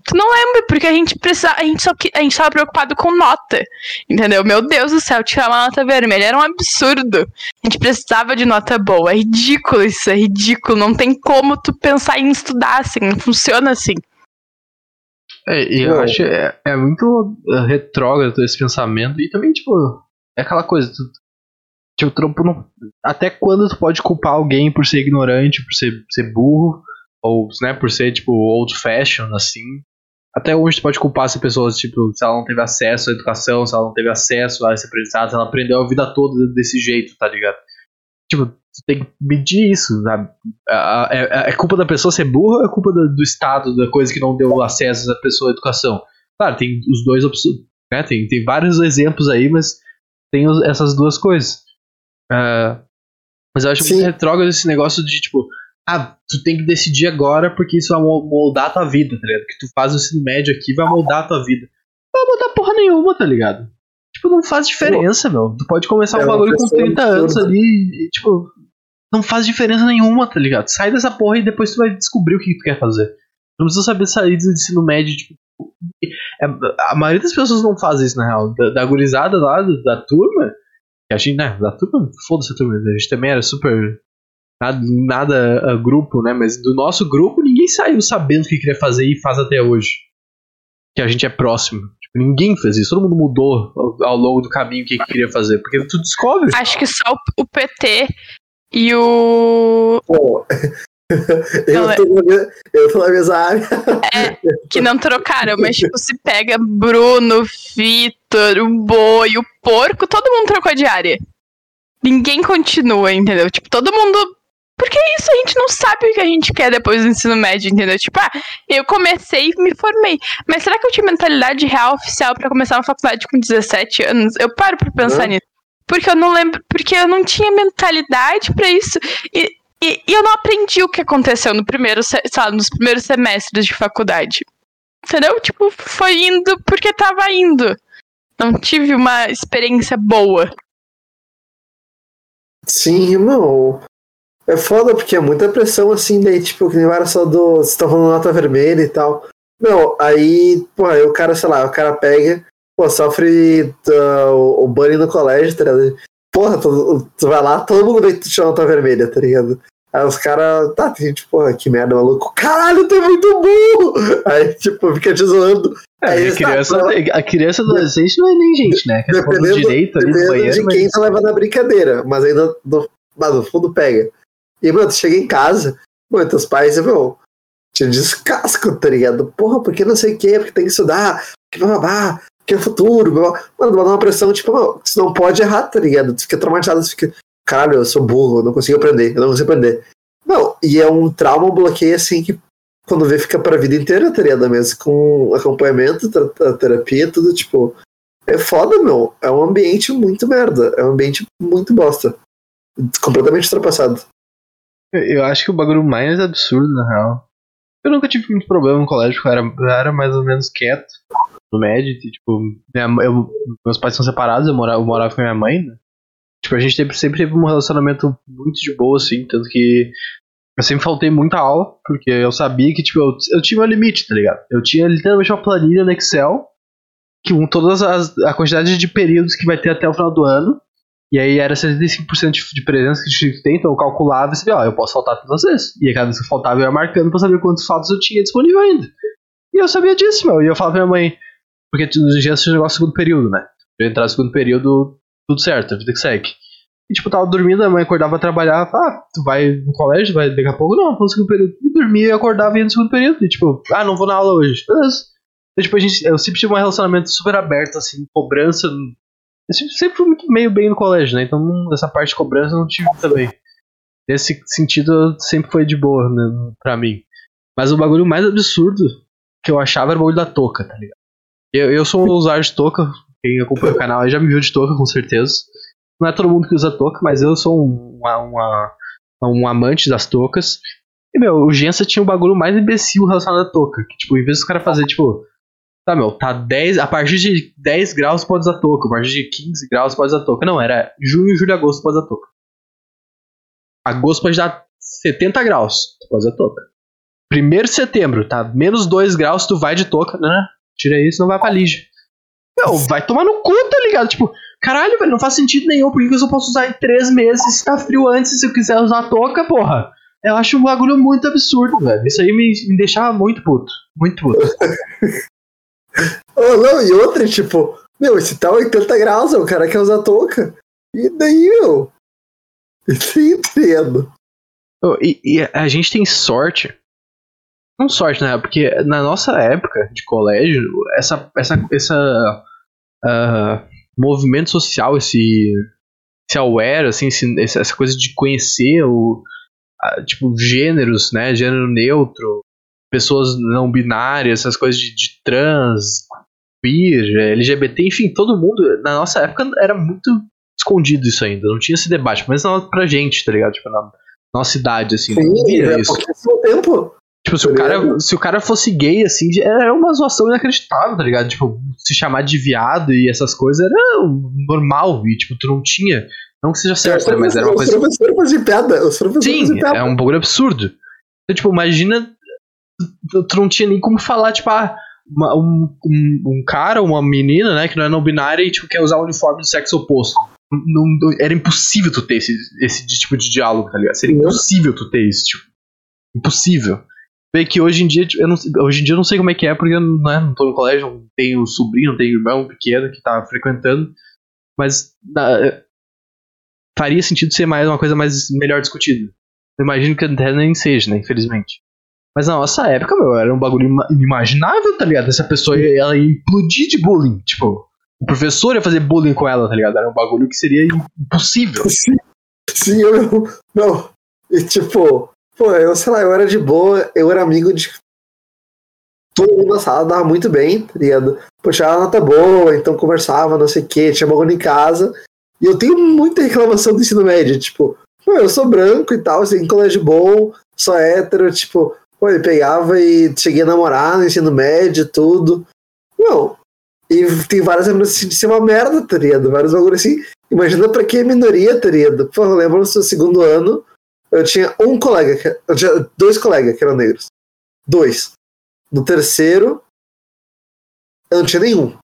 Tu não lembra, porque a gente precisa, a gente só a gente tava preocupado com nota. Entendeu? Meu Deus do céu, tirar uma nota vermelha era um absurdo. A gente precisava de nota boa. É ridículo isso, é ridículo. Não tem como tu pensar em estudar assim, não funciona assim. É, e eu acho é, é muito é, retrógrado esse pensamento. E também, tipo, é aquela coisa. Tu, tipo, trampo não, até quando tu pode culpar alguém por ser ignorante, por ser, ser burro, ou né, por ser, tipo, old fashion, assim até hoje tu pode culpar essa pessoa, tipo, se ela não teve acesso à educação, se ela não teve acesso a esse aprendizado, se ela aprendeu a vida toda desse jeito, tá ligado? Tipo, tu tem que medir isso, sabe? É, é, culpa da pessoa ser burra ou é culpa do, do, Estado, da coisa que não deu acesso à pessoa à educação? Claro, tem os dois né? Tem, tem vários exemplos aí, mas tem essas duas coisas. Uh, mas eu acho Sim. muito retrógrado esse negócio de, tipo, ah, tu tem que decidir agora porque isso vai moldar a tua vida, tá ligado? Que tu faz o ensino médio aqui vai moldar a tua vida. Não vai mudar porra nenhuma, tá ligado? Tipo, não faz diferença, meu. Tu pode começar é um bagulho com 30 anos ali e, tipo, não faz diferença nenhuma, tá ligado? Sai dessa porra e depois tu vai descobrir o que tu quer fazer. Não precisa saber sair do ensino médio, tipo. É, a maioria das pessoas não faz isso, na real. Da, da gurizada lá, da, da turma, a gente, né, da turma, foda-se a turma, a gente também era super nada, nada uh, grupo, né? Mas do nosso grupo, ninguém saiu sabendo o que queria fazer e faz até hoje. Que a gente é próximo. Tipo, ninguém fez isso. Todo mundo mudou ao, ao longo do caminho o que, que queria fazer. Porque tu descobre. Acho que só o PT e o. Pô. Eu, é. tô na, eu tô na mesma área. É, que não trocaram, mas tipo, se pega Bruno, Vitor, o boi, o porco, todo mundo trocou de área. Ninguém continua, entendeu? Tipo, todo mundo porque é isso, a gente não sabe o que a gente quer depois do ensino médio, entendeu? Tipo, ah, eu comecei e me formei. Mas será que eu tinha mentalidade real oficial para começar uma faculdade com 17 anos? Eu paro pra pensar uhum. nisso. Porque eu não lembro. Porque eu não tinha mentalidade para isso. E, e, e, eu não aprendi o que aconteceu no primeiro, sabe, nos primeiros semestres de faculdade. Entendeu? Tipo, foi indo porque tava indo. Não tive uma experiência boa. Sim, não. É foda porque é muita pressão assim, daí, tipo, que nem era só do. Você tá falando nota vermelha e tal. Não, aí, pô, aí o cara, sei lá, o cara pega, pô, sofre uh, o, o bullying no colégio, tá ligado? Porra, tu, tu vai lá, todo mundo vem te chamar nota vermelha, tá ligado? Aí os caras, tá, tem gente, porra, que merda, maluco. Caralho, tu é muito burro! Aí, tipo, fica te zoando. É, Aí, a, criança, a criança adolescente não é nem gente, né? Que do Dependendo, direito ali do dependendo banheiro, de mas- quem tu leva na brincadeira, mas aí no, no, mas no fundo pega. E, mano, chega em casa, teus pais, meu, te descascam, tá ligado? Porra, porque não sei o quê, porque tem que estudar, porque babá, porque é futuro, blá, blá. mano, dá uma pressão, tipo, você não pode errar, tá ligado? Tu fica traumatizado, tu fica, caralho, eu sou burro, eu não consigo aprender, eu não consigo aprender. Não, e é um trauma, um bloqueio, assim, que quando vê fica pra vida inteira, tá ligado? Mesmo com acompanhamento, terapia, tudo, tipo, é foda, meu. É um ambiente muito merda. É um ambiente muito bosta. Completamente ultrapassado. Eu- acho que o bagulho mais absurdo, na real. Eu nunca tive muito problema no colégio, porque eu era, eu era mais ou menos quieto no médio. Tipo, minha eu- meus pais são separados, eu morava, eu morava com minha mãe, né? Tipo, a gente sempre, sempre teve um relacionamento muito de boa, assim, tanto que eu sempre faltei muita aula, porque eu sabia que, tipo, eu, eu tinha meu limite, tá ligado? Eu tinha literalmente uma planilha no Excel, que com todas as a quantidade de períodos que vai ter até o final do ano, e aí era 75% de, presença que tinha que ter, então eu calculava e sabia, ó, eu posso faltar tantas vezes. E cada vez que faltava eu ia marcando pra saber quantos faltas eu tinha disponível ainda. E eu sabia disso, meu. E eu falava pra minha mãe, porque nos dias você negócio segundo período, né? Eu entrar no segundo período, tudo certo, a vida que segue. E tipo, tava dormindo, a mãe acordava pra trabalhar, ah, tu vai no colégio, vai daqui a pouco? Não, vou no segundo período. E dormia e acordava e ia no segundo período. E tipo, ah, não vou na aula hoje. Beleza. Então, tipo, a gente, eu sempre tive um relacionamento super aberto, assim, cobrança. Eu sempre, fui muito meio bem no colégio, né? Então, não- essa parte de cobrança eu não tive também. Nesse sentido, sempre foi de boa, né, pra mim. Mas o bagulho mais absurdo que eu achava era o bagulho da touca, tá ligado? Eu, eu sou um usuário de touca, quem acompanha o canal já me viu de touca, com certeza. Não é todo mundo que usa touca, mas eu sou um, uma, uma- um amante das toucas. E, meu, o Gensa tinha o bagulho mais imbecil relacionado à touca. Que, tipo, em vez dos caras fazer, tipo, tá, meu, tá 10, a partir de 10 graus pode usar touca, a partir de 15 graus pode usar touca. Não, era junho, julho, agosto pode usar touca. Agosto pode dar 70 graus, tu pode usar touca. Primeiro de setembro, tá? Menos 2 graus, tu vai de touca, né? Tira isso, não vai pra Lígia. Meu, vai tomar no cu, tá ligado? Tipo, caralho, velho, não faz sentido nenhum. Por que que eu só posso usar em 3 meses se tá frio antes se eu quiser usar touca, porra? Eu acho um bagulho muito absurdo, velho. Isso aí me, me deixava muito puto. Muito puto. Oh, não, e outra, tipo, meu, se tá 80 graus, o cara quer usar touca. E daí, meu? Entendo. Oh, E, e a gente tem sorte. Não sorte, né? Porque na nossa época de colégio, essa, essa, essa ah, movimento social, esse, esse aware, assim, esse- essa coisa de conhecer o, ah, tipo, gêneros, né? Gênero neutro, pessoas não binárias, essas coisas de, de trans, queer, LGBT, enfim, todo mundo, na nossa época era muito escondido isso ainda, não tinha esse debate, mas não pra gente, tá ligado? Tipo, na nossa idade, assim, não Sim, via é isso. tempo. Tipo, se o, Tá cara, se o cara fosse gay, assim, era uma zoação inacreditável, tá ligado? Tipo, se chamar de viado e essas coisas era normal, e, tipo, tu não tinha. Não que seja certo, né? Mas era uma Os coisa. professores faziam piada. Os professores Sim, é um bagulho absurdo. Então, tipo, imagina. Tu, não tinha nem como falar, tipo, ah, uma- um, um, um cara, uma menina, né, que não é não binária e, tipo, quer usar o uniforme do sexo oposto. Não- não- era impossível tu ter esse, esse tipo de diálogo, tá ligado? Seria impossível tu ter isso, tipo. Impossível. Vê que hoje em dia, tipo, eu não, hoje em dia eu não sei como é que é, porque eu não, é, não tô no colégio, não tenho sobrinho, não tenho irmão pequeno que tá frequentando. Mas na- faria sentido ser mais uma coisa mais melhor discutida. Eu imagino que até nem seja, né? Infelizmente. Mas na nossa época, meu, era um bagulho ima- inimaginável, tá ligado? Essa pessoa ia, ela ia implodir de bullying. Tipo, o professor ia fazer bullying com ela, tá ligado? Era um bagulho que seria impossível. Sim, sim, eu. Não. E tipo, pô, eu sei lá, eu era de boa, eu era amigo de. Todo mundo na sala dava muito bem, tá ligado? Puxava nota boa, então conversava, não sei o quê, tinha bagulho em casa. E eu tenho muita reclamação do ensino médio, tipo, pô, eu sou branco e tal, assim, colégio bom, sou hétero, tipo, pô, ele pegava e cheguei a namorar no ensino médio, tudo. Não, E tem várias lembranças assim, de ser uma merda, tá? Vários bagulhos assim. Imagina pra que minoria, tá ligado? Pô, eu lembro no seu segundo ano, eu tinha um colega, eu tinha dois colegas que eram negros. Dois. No terceiro, eu não tinha nenhum.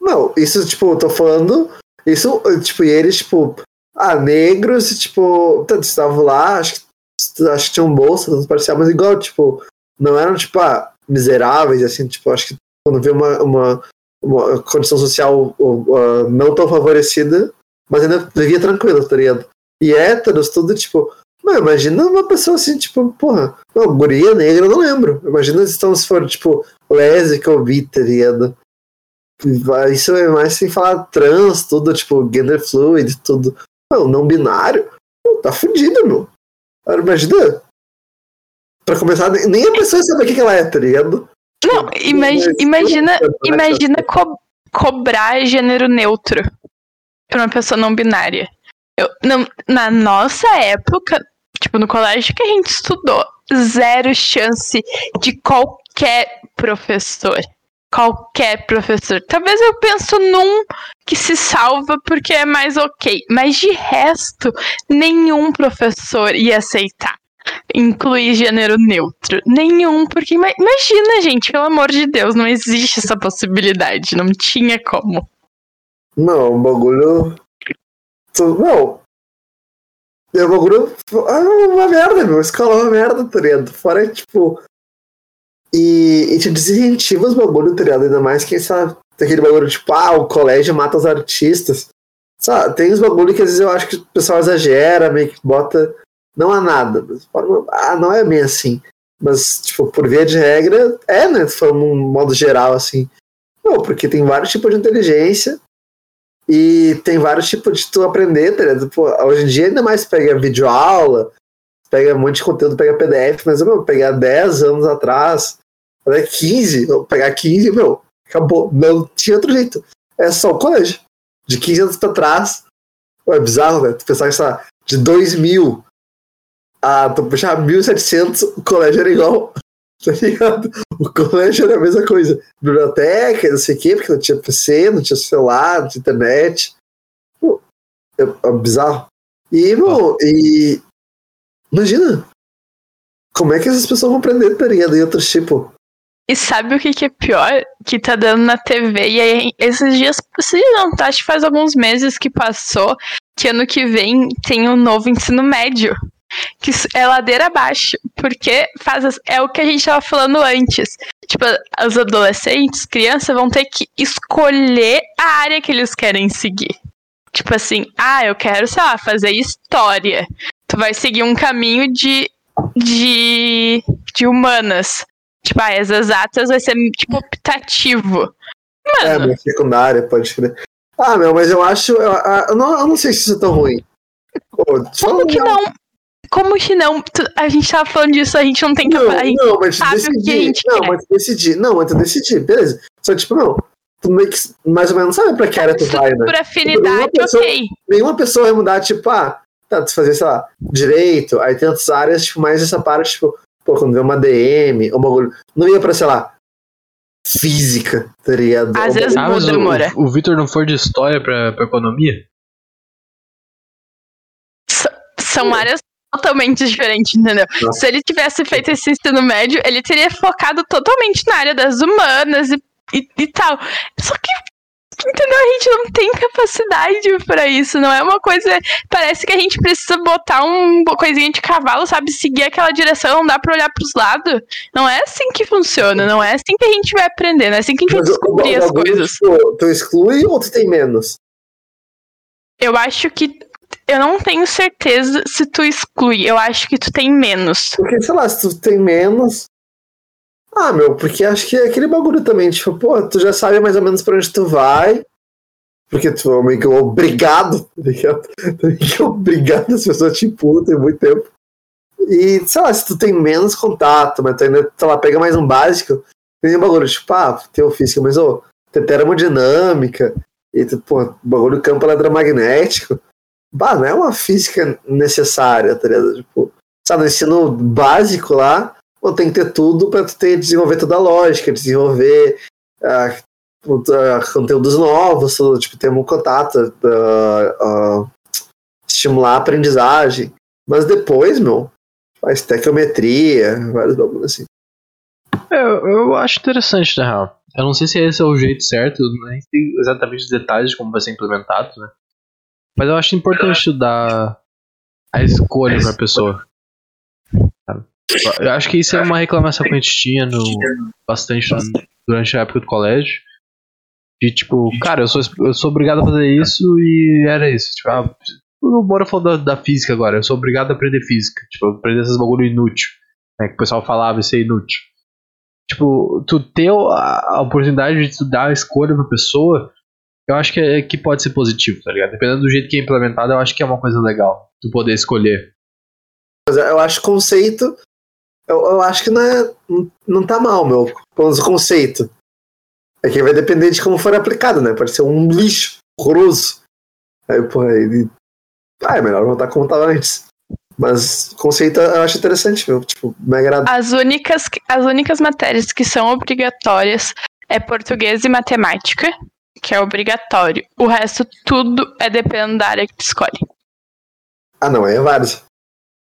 Não, isso, tipo, eu tô falando. Isso, tipo, e eles, tipo, ah, negros, tipo, estavam lá, acho que, acho que tinham bolsa, tanto parcial, mas igual, tipo, não eram, tipo, ah, miseráveis, assim, tipo, acho que quando vê uma, uma, uma condição social uh, não tão favorecida, mas ainda vivia tranquilo, tá ligado? E héteros, tudo, tipo, Mano, imagina uma pessoa assim, tipo, porra, não, guria negra, eu não lembro. Imagina se, então, se for, tipo, lésbica ou bi, tá ligado? Isso é mais sem falar trans, tudo, tipo, gender fluid, tudo. Não, não binário, tá fudido, meu. Imagina. Pra começar, nem a pessoa sabe o que ela é, tá ligado? Não, imagina, imagina, imagina co cobrar gênero neutro pra uma pessoa não binária. Eu, não, na nossa época, tipo, no colégio que a gente estudou, zero chance de qualquer professor. Qualquer professor. Talvez eu penso num que se salva porque é mais ok. Mas de resto, nenhum professor ia aceitar incluir gênero neutro. Nenhum, porque imagina, gente, pelo amor de Deus, não existe essa possibilidade. Não tinha como. Não, o bagulho. Não, e o bagulho é uma merda, meu. Escola é uma merda, tá? Fora, tipo. E, e te desincentiva os bagulho, tá ligado? Ainda mais que essa, aquele bagulho, tipo, ah, o colégio mata os artistas. Sabe, tem uns bagulho que às vezes eu acho que o pessoal exagera, meio que bota. Não há nada. Ah, não é bem assim. Mas, tipo, por via de regra, é, né? Falando num modo geral, assim. Não, porque tem vários tipos de inteligência e tem vários tipos de tu aprender, tá ligado? Pô, hoje em dia ainda mais pega videoaula, pega um monte de conteúdo, pega PDF, mas eu, pegar 10 anos atrás, até 15, eu pegar 15, meu, acabou. Não tinha outro jeito. É só o colégio. De 15 anos pra trás. É bizarro, né? Tu pensar que, sei de 2000 a tu puxar 1700, o colégio era igual. Tá ligado? O colégio era a mesma coisa. Biblioteca, não sei o quê, porque não tinha PC, não tinha celular, não tinha internet. Pô, é, é bizarro. E, bom, e. Imagina! Como é que essas pessoas vão aprender, tá ligado? E outros tipo. E sabe o que, que é pior? Que tá dando na TV. E aí, esses dias, se não, tá, acho que faz alguns meses que passou, que ano que vem tem um novo ensino médio que é ladeira abaixo, porque faz é o que a gente estava falando antes. Tipo, os adolescentes, crianças vão ter que escolher a área que eles querem seguir. Tipo assim, ah, eu quero, sei lá, fazer história. Tu vai seguir um caminho de de, de humanas. Tipo, ah, as exatas vai ser tipo optativo. Mano. É, minha secundária, pode ser. Ah, meu, mas eu acho. Eu, eu, não, eu não sei se isso é tão ruim. Pô, Como que não? Como que não? A gente tava falando disso, a gente não tem que. Não, a gente não, mas sabe decidir, o que a gente Não, quer. mas decidir. Não, mas tu decidir, beleza. Só tipo, não. Tu meio que mais ou menos sabe pra que área tu vai, né? Por afinidade, pessoa, ok. Nenhuma pessoa vai mudar, tipo, ah, tá, tu fazer, sei lá, direito, aí tem outras áreas, tipo, mais essa parte, tipo, pô, quando vê uma DM, um bagulho. Não ia pra, sei lá, física, tá ligado? Às vezes ah, muda, O, o Vitor não for de história pra, pra economia? são áreas totalmente diferente, entendeu? Nossa. Se ele tivesse feito esse ensino médio, ele teria focado totalmente na área das humanas e, e, e tal. Só que Entendeu? A gente não tem capacidade para isso. Não é uma coisa. Parece que a gente precisa botar um, uma coisinha de cavalo, sabe? Seguir aquela direção, não dá pra olhar pros lados. Não é assim que funciona. Não é assim que a gente vai aprender. Não é assim que a gente vai descobrir as coisas. Tu, tu exclui ou tu tem menos? Eu acho que eu não tenho certeza se tu exclui. Eu acho que tu tem menos. Porque, sei lá, se tu tem menos. Ah, meu, porque acho que é aquele bagulho também, tipo, pô, tu já sabe mais ou menos pra onde tu vai. Porque tu é meio que obrigado, tá ligado? que obrigado, as pessoas te imputam muito tempo. E, sei lá, se tu tem menos contato, mas tu ainda, sei lá, pega mais um básico, tem um bagulho, tipo, ah, teu física, mas, ô, oh, termodinâmica, e, pô, bagulho campo eletromagnético. Bah, não é uma física necessária, tá ligado? Tipo, sabe, no ensino básico lá, pô, tem que ter tudo pra tu ter, desenvolver toda a lógica, desenvolver. Ah, uh, conteúdos novos, tipo, ter um contato, uh, uh, estimular a aprendizagem. Mas depois, meu, faz tecometria, vários bagulhos assim. É, eu, acho interessante, na real. Eu não sei se esse é o jeito certo, nem sei exatamente os detalhes de como vai ser implementado, né? Mas eu acho importante dar a escolha pra pessoa. Eu acho que isso é uma reclamação que a gente tinha no, bastante durante a época do colégio. De tipo, cara, eu sou, eu sou obrigado a fazer isso e era isso. Tipo, ah, o Bora falou da, da, física agora, eu sou obrigado a aprender física. Tipo, aprender esses bagulho inútil. Né, que o pessoal falava isso é inútil. Tipo, tu ter a, a oportunidade de tu dar a escolha pra pessoa, eu acho que, é, que pode ser positivo, tá ligado? Dependendo do jeito que é implementado, eu acho que é uma coisa legal. Tu poder escolher. Eu acho conceito eu, eu acho que não, é, não tá mal, meu. Pelo conceito. É que vai depender de como for aplicado, né? Pode ser um lixo horroroso. Aí, porra, ele. Ah, é melhor voltar como tava antes. Mas o conceito eu acho interessante, meu. Tipo, me agrada. As únicas, as únicas matérias que são obrigatórias é português e matemática, que é obrigatório. O resto, tudo é dependendo da área que tu escolhe. Ah, não, é vários.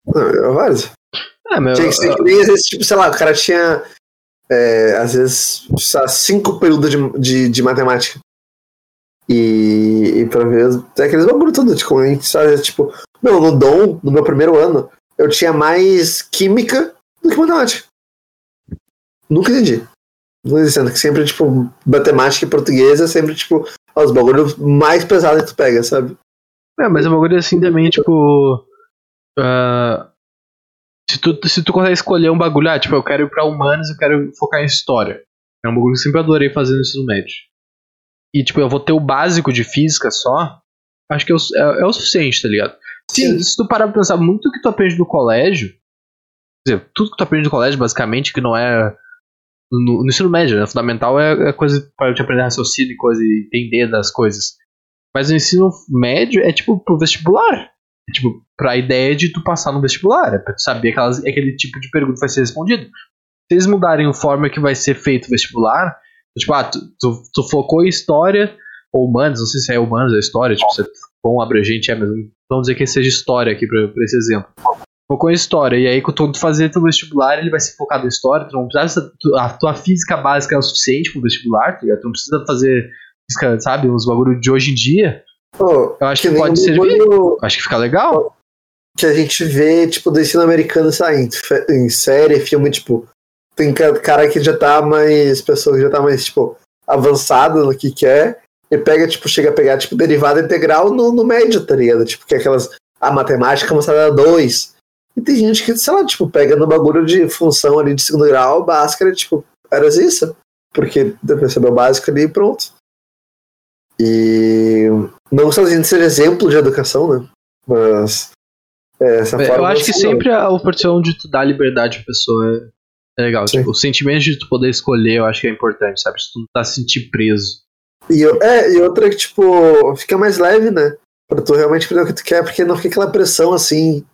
Não, é vários. É, meu, tinha que ser, nem, às vezes, tipo, sei lá, o cara tinha, é, às vezes, cinco períodos de, de, de, matemática. E, e pra ver, é aqueles bagulho tudo, tipo, a gente sabe, tipo, meu, no Dom, no meu primeiro ano, eu tinha mais química do que matemática. Nunca entendi. Não dizendo que sempre, tipo, matemática e português é sempre, tipo, os bagulhos mais pesados que tu pega, sabe? É, mas é um bagulho assim também, tipo. Uh, se tu, se tu consegue escolher um bagulho, ah, tipo, eu quero ir pra humanos, eu quero focar em história. É um bagulho que eu sempre adorei fazer no ensino médio. E, tipo, eu vou ter o básico de física só, acho que é o, é, é o suficiente, tá ligado? Se, se, tu parar pra pensar muito o que tu aprende no colégio, quer dizer, tudo que tu aprende no colégio, basicamente, que não é. No, no ensino médio, né? Fundamental é, é coisa para te aprender raciocínio e coisa, e entender das coisas. Mas no ensino médio é tipo pro vestibular. É, tipo, pra ideia de tu passar no vestibular, é pra tu saber aquelas, aquele tipo de pergunta que vai ser respondido. Se eles mudarem a forma que vai ser feito o vestibular, tipo, ah, tu, tu, tu focou em história, ou humanos, não sei se é humanos ou história, tipo, se é bom abrangente, é, mas vamos dizer que seja história aqui pra, pra esse exemplo. Focou em história, e aí quando tu fazer teu vestibular, ele vai ser focado em história, tu não precisa, tu, a tua física básica é o suficiente pro vestibular, tá tu não precisa fazer, sabe, uns bagulho de hoje em dia, eu acho que, que pode servir. Acho que fica legal. Que a gente vê, tipo, do ensino americano saindo em série, filme, tipo, tem cara que já tá mais. pessoa que já tá mais, tipo, avançada no que quer. E pega, tipo, chega a pegar, tipo, derivada integral no, no médio, tá ligado? Tipo, que é aquelas. A matemática mostrada 2. E tem gente que, sei lá, tipo, pega no bagulho de função ali de segundo grau, Bhaskara, tipo, era isso. Porque depois saber o básico ali e pronto. E não só a gente ser exemplo de educação, né? Mas é, essa é, forma. Eu acho que sempre a oportunidade de tu dar liberdade à pessoa é legal. Tipo, o sentimento de tu poder escolher, eu acho que é importante, sabe? Se tu não tá se sentir preso. E, é, e outra que, tipo, fica mais leve, né? Pra tu realmente fazer o que tu quer, porque não fica aquela pressão assim.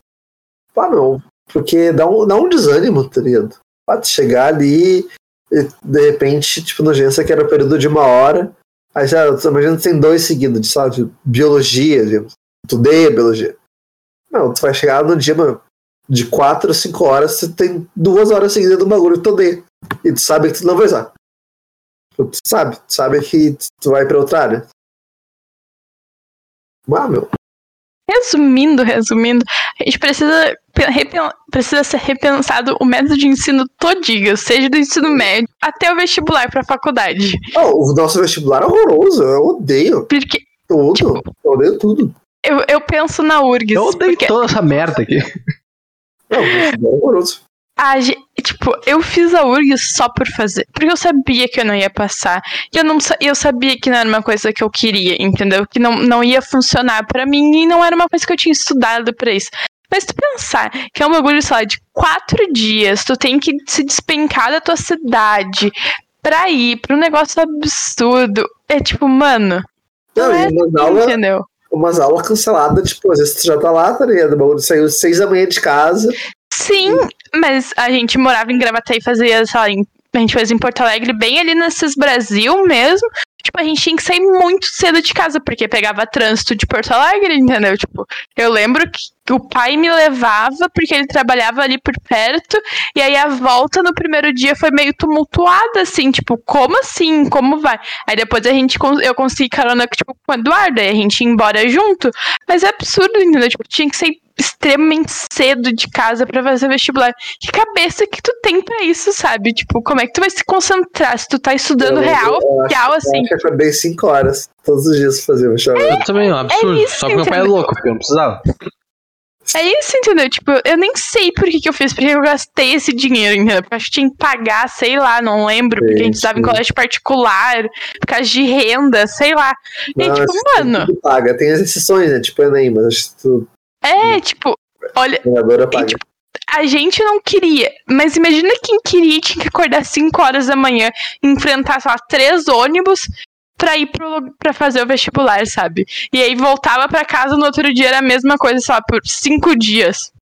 Pá, não. Porque dá um, dá um desânimo, tá ligado? Pode chegar ali e de repente, tipo, no agência que era período de uma hora, Aí já, imagina que tem dois seguidos de, sabe, de biologia, de, tu odeia biologia. Não, tu vai chegar no dia, mano, de 4 ou 5 horas, você tem duas horas seguidas do bagulho que tu odeia. E tu sabe que tu não vai usar. Tu sabe, tu sabe que tu vai pra outra área. Ah, meu. Resumindo, resumindo, a gente precisa, precisa ser repensado o método de ensino todinho, seja do ensino médio até o vestibular para a faculdade. Oh, o nosso vestibular é horroroso, eu odeio. Porque, tudo, tipo, eu odeio tudo. Eu, eu penso na URGS. Eu odeio porque... toda essa merda aqui. Não, o vestibular é horroroso. Ah, tipo, eu fiz a URG só por fazer. Porque eu sabia que eu não ia passar. E eu, não, eu sabia que não era uma coisa que eu queria, entendeu? Que não, não ia funcionar para mim e não era uma coisa que eu tinha estudado para isso. Mas tu pensar que é um bagulho, sei lá, de quatro dias, tu tem que se despencar da tua cidade pra ir pra um negócio absurdo. É tipo, mano. Não, não é assim, aula, entendeu? Umas aulas canceladas, tipo, às vezes tu já tá lá, tá ligado? O bagulho saiu seis da manhã de casa. Sim, mas a gente morava em Gravataí e fazia, sei lá, em, a gente fez em Porto Alegre, bem ali nesses Brasil mesmo. tipo, a gente tinha que sair muito cedo de casa, porque pegava trânsito de Porto Alegre, entendeu? Tipo, eu lembro que o pai me levava porque ele trabalhava ali por perto, e aí a volta no primeiro dia foi meio tumultuada, assim, tipo, como assim? Como vai? Aí depois a gente, eu consegui carona, tipo, com o Eduardo, aí a gente ia embora junto, mas é absurdo, entendeu? Tipo, tinha que sair extremamente cedo de casa para fazer vestibular. Que cabeça que tu tem para isso, sabe? Tipo, como é que tu vai se concentrar se tu tá estudando eu, real, eu real, acho, assim? Eu acho que acordei 5 horas todos os dias pra fazer vestibular. É, eu também, é um absurdo. É isso, Só que meu pai é louco, porque eu não precisava. É isso, entendeu? Tipo, eu nem sei por que, que eu fiz, porque eu gastei esse dinheiro, entendeu? Porque eu acho que tinha que pagar, sei lá, não lembro, porque a gente estava em colégio particular, por causa de renda, sei lá. E não, tipo, mano. Paga, tem as exceções, né? Tipo, Enem, mas acho que tu. É, tipo, olha. E, tipo, a gente não queria, mas imagina quem queria tinha que acordar 5 horas da manhã, enfrentar, sei lá, três ônibus pra ir pro, pra fazer o vestibular, sabe? E aí voltava pra casa no outro dia era a mesma coisa, sei lá, por cinco dias.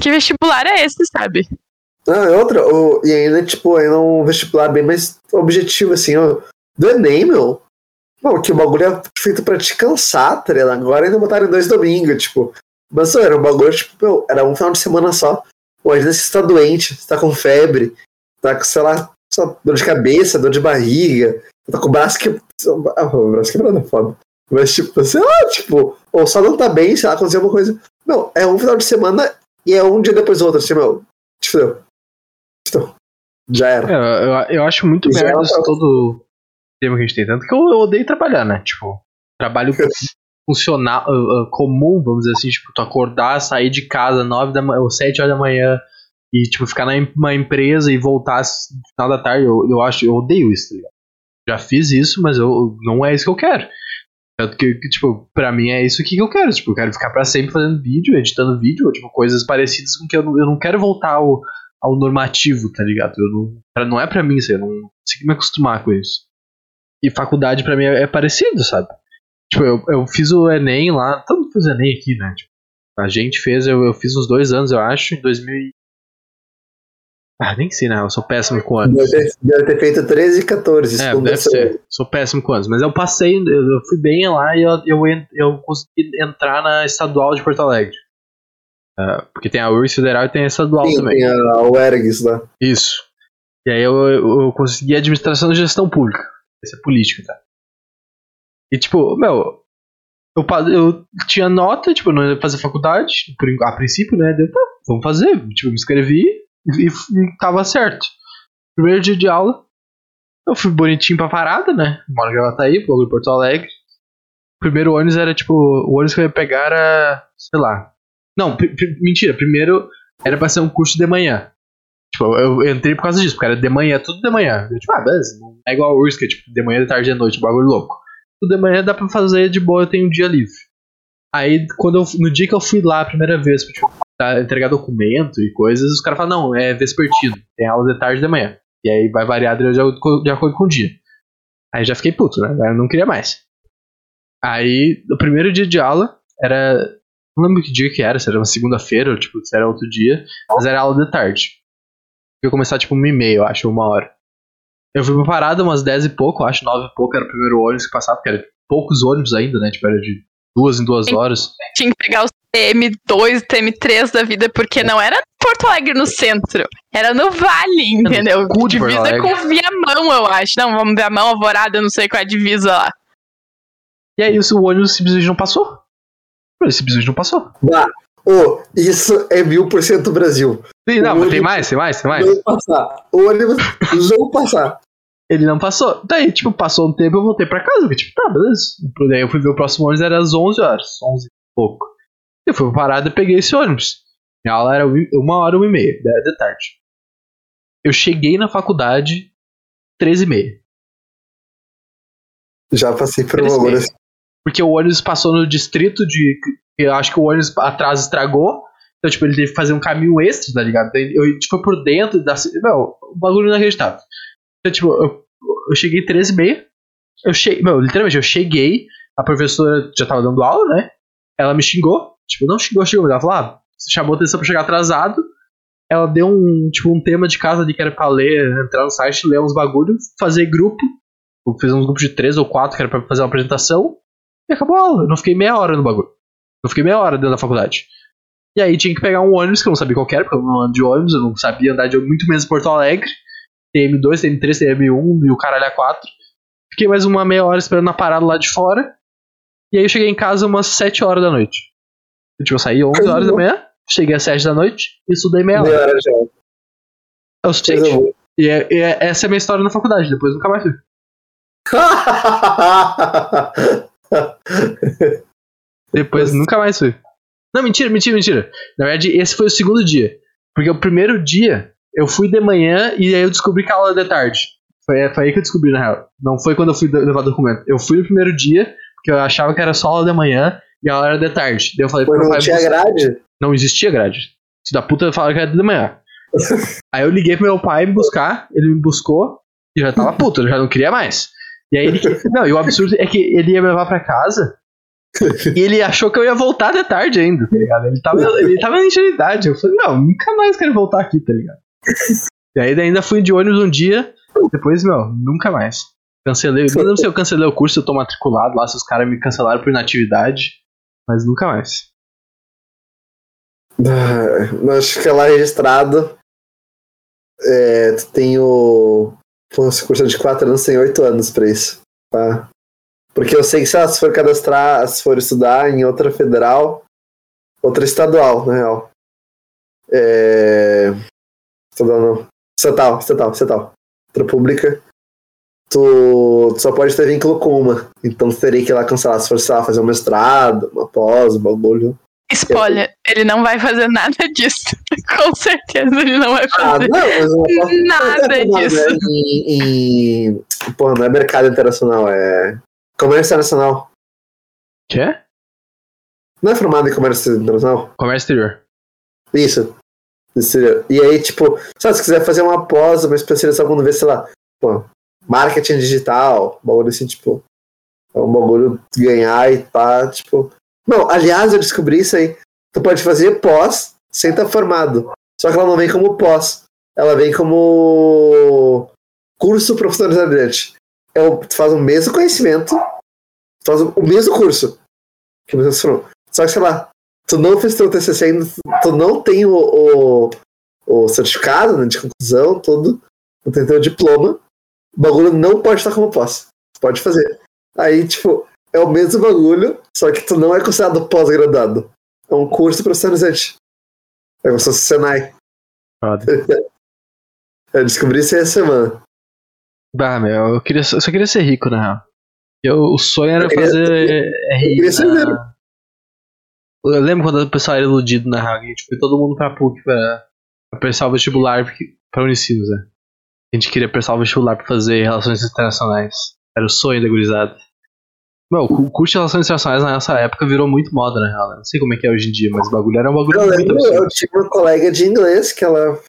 Que vestibular é esse, sabe? Ah, é outra, o, e ainda, tipo, ainda um vestibular bem mais objetivo, assim, ó, do Enem, meu. Não, que o bagulho é feito pra te cansar, tá ligado? Agora ainda botaram dois domingos, tipo. Mas só, era um bagulho, tipo, meu, era um final de semana só. Pô, às vezes você tá doente, você tá com febre, tá com, sei lá, só dor de cabeça, dor de barriga, tá com o braço que. Ah, o braço quebrado é foda. Mas, tipo, sei lá, tipo, ou só não tá bem, sei lá, aconteceu alguma coisa. Não, é um final de semana e é um dia depois do outro, assim, meu. Tipo, então, já era. É, eu, eu acho muito merda todo tema que a gente tem. Tanto que eu, eu odeio trabalhar, né? Tipo, trabalho funcional, uh, uh, comum, vamos dizer assim, tipo, tu acordar, sair de casa nove da manhã ou sete horas da manhã e, tipo, ficar numa empresa e voltar no final da tarde, eu, eu acho, eu odeio isso, tá ligado? Já fiz isso, mas eu não é isso que eu quero. Tanto que, tipo, pra mim é isso que eu quero. Tipo, eu quero ficar pra sempre fazendo vídeo, editando vídeo, ou, tipo, coisas parecidas com que eu não, eu não quero voltar ao, ao normativo, tá ligado? Eu não, pra, não é pra mim isso, eu não consigo me acostumar com isso. E faculdade pra mim é, é parecido, sabe? Tipo, eu, eu fiz o Enem lá, todo mundo fez o Enem aqui, né? Tipo, a gente fez, eu, eu fiz uns dois anos, eu acho, em 2000, ah, nem sei, né? Eu sou péssimo com anos. Deve ter, deve ter feito 13 e 14. É, deve ser. Sou péssimo com anos. Mas eu passei, eu fui bem lá e eu, eu, eu consegui entrar na estadual de Porto Alegre. Uh, porque tem a URSS Federal e tem a estadual Sim, também. Tem a UERGS lá. Isso. E aí eu, eu, eu consegui administração de gestão pública. Política, tá? E tipo, meu, eu, eu tinha nota, tipo, não ia fazer faculdade, por, a princípio, né? Deu, tá, vamos fazer. Tipo, me inscrevi, e, e tava certo. Primeiro dia de aula, eu fui bonitinho pra parada, né? Moro em Gravataí, pro Porto Alegre. Primeiro ônibus era tipo. O ônibus que eu ia pegar era. sei lá. Não, mentira. Primeiro era pra ser um curso de manhã. Tipo, eu entrei por causa disso, porque era de manhã, tudo de manhã. Eu, tipo, ah, beleza. É igual o é tipo de manhã, de tarde, de noite, bagulho louco. Tudo de manhã dá pra fazer de boa, eu tenho um dia livre. Aí, quando eu, no dia que eu fui lá a primeira vez, tipo, tá, entregar documento e coisas, os caras falam, não, é vespertino, tem aula de tarde e de manhã. E aí vai variar de, de acordo com o dia. Aí já fiquei puto, né? Eu não queria mais. Aí, o primeiro dia de aula era. Não lembro que dia que era, se era uma segunda-feira ou tipo, se era outro dia, mas era aula de tarde. Eu ia começar tipo uma e meia, eu acho, uma hora. Eu fui pra parada umas dez e pouco, acho, nove e pouco era o primeiro ônibus que passava, porque era poucos ônibus ainda, né? Tipo, era de duas em duas horas. Tinha que pegar os TM2, TM3 da vida, porque não era Porto Alegre no centro, era no Vale, entendeu? No divisa com Viamão, eu acho. Não, vamos Viamão, Alvorada, eu não sei qual é a divisa lá. E aí o ônibus simplesmente não passou. Ele simplesmente não passou. Ah, oh, isso é mil por cento Brasil. Sim, não, mas tem mais, tem mais, tem mais. Não passar. O ônibus não passar. Ele não passou. Daí, tipo, passou um tempo eu voltei pra casa. Porque, tipo, tá, beleza. Daí eu fui ver o próximo ônibus, era às 11 horas. 11 e pouco. Eu fui pra parada e peguei esse ônibus. Minha aula era uma hora, uma e meia, da tarde. Eu cheguei na faculdade 13 e meia. Já passei por uma hora. Porque o ônibus passou no distrito de. Eu acho que o ônibus atrás estragou. Então, tipo, ele teve que fazer um caminho extra, tá ligado? Eu, tipo, por dentro da. Meu, o bagulho inacreditável. Então, tipo, eu, eu cheguei 13 e meia. Eu cheguei, meu, literalmente, eu cheguei, a professora já tava dando aula, né? Ela me xingou. Tipo, não xingou, xingou, ela falou, ah, você chamou atenção pra chegar atrasado. Ela deu um, tipo, um tema de casa ali que era pra ler, entrar no site, ler uns bagulhos, fazer grupo Eu fiz um grupo de três ou quatro que era pra fazer uma apresentação. E acabou a aula. Eu não fiquei meia hora no bagulho. Eu fiquei meia hora dentro da faculdade. E aí tinha que pegar um ônibus, que eu não sabia qual era, porque eu não ando de ônibus, eu não sabia andar de muito menos Porto Alegre. TM2, TM3, TM1 e o caralho A4. Fiquei mais uma meia hora esperando na parada lá de fora. E aí eu cheguei em casa umas 7 horas da noite. Eu, tipo, eu saí 11 horas da manhã, cheguei às 7 da noite e estudei meia hora. Meia hora já. É o suficiente. E, é- e é- essa é a minha história na faculdade, depois nunca mais fui. Depois nunca mais fui. Não, mentira, mentira, mentira. Na verdade, esse foi o segundo dia. Porque o primeiro dia, eu fui de manhã e aí eu descobri que a aula era de tarde. Foi, foi aí que eu descobri, na real. Não foi quando eu fui levar documento. Eu fui no primeiro dia, porque eu achava que era só aula de manhã e a aula era de tarde. Daí eu falei pro Quando meu não tinha grade. Não existia grade. Se da puta falava que era de manhã. Aí eu liguei pro meu pai me buscar, ele me buscou e já tava puto, eu já não queria mais. E aí ele. Não, e o absurdo é que ele ia me levar pra casa e ele achou que eu ia voltar de tarde ainda, tá ligado? Ele tava, ele tava na ingenuidade. Eu falei, não, nunca mais quero voltar aqui, tá ligado? E aí ainda fui de ônibus um dia, depois, meu, nunca mais. Cancelei, eu não sei se eu cancelei o curso, eu tô matriculado lá, se os caras me cancelaram por inatividade, mas nunca mais. Ah, Acho que é lá registrado. É, tu tem o. Pô, curso de 4 anos, tem 8 anos pra isso. Tá? Porque eu sei que se ela se for cadastrar, se for estudar em outra federal, outra estadual, na real. É. Estadual não. Estatal, estatal, estatal. Outra pública. Tu, tu só pode ter vínculo com uma. Então tu teria que ir lá cancelar se for, sei lá, fazer um mestrado, uma pós, um bagulho. Spoiler, ele não vai fazer nada disso. Com certeza ele não vai Ah, fazer não, uma pós nada Não, disso. né, Em, em, porra, não é mercado internacional, é comércio internacional. Quê? Não é formado em comércio internacional? Comércio exterior. Isso. Isso. E aí, tipo, sabe, se quiser fazer uma pós, uma especialização quando vê, sei lá, pô, marketing digital, bagulho assim, tipo, é um bagulho ganhar e tá, tipo. Não, aliás, eu descobri isso aí. Tu pode fazer pós sem estar formado. Só que ela não vem como pós. Ela vem como curso profissionalizante. É o, tu faz o mesmo conhecimento, tu faz o, o mesmo curso que você. Só que, sei lá, tu não fez teu TCC ainda, tu não tem o, o, o certificado né, de conclusão, todo, não tem teu diploma, o bagulho não pode estar como pós. Tu pode fazer. Aí, tipo, é o mesmo bagulho, só que tu não é considerado pós-graduado. É um curso profissionalizante. É como se fosse Senai. Foda. Eu descobri isso aí essa semana. Bah, meu, eu, queria, eu só queria ser rico, na real. Eu, o sonho era Eu queria- fazer eu RI. queria ser na- mesmo. Eu lembro quando o pessoal era iludido, na real. que, Tipo, foi todo mundo pra PUC pra, pra prestar o vestibular porque- pra Unicinos, né? A gente queria prestar o vestibular pra fazer relações internacionais. Era o sonho da gurizada. Meu, o curso de relações internacionais na nossa época virou muito moda, na real. né? Não sei como é que é hoje em dia, mas o bagulho era um bagulho Eu lembro, eu tinha uma colega de inglês que ela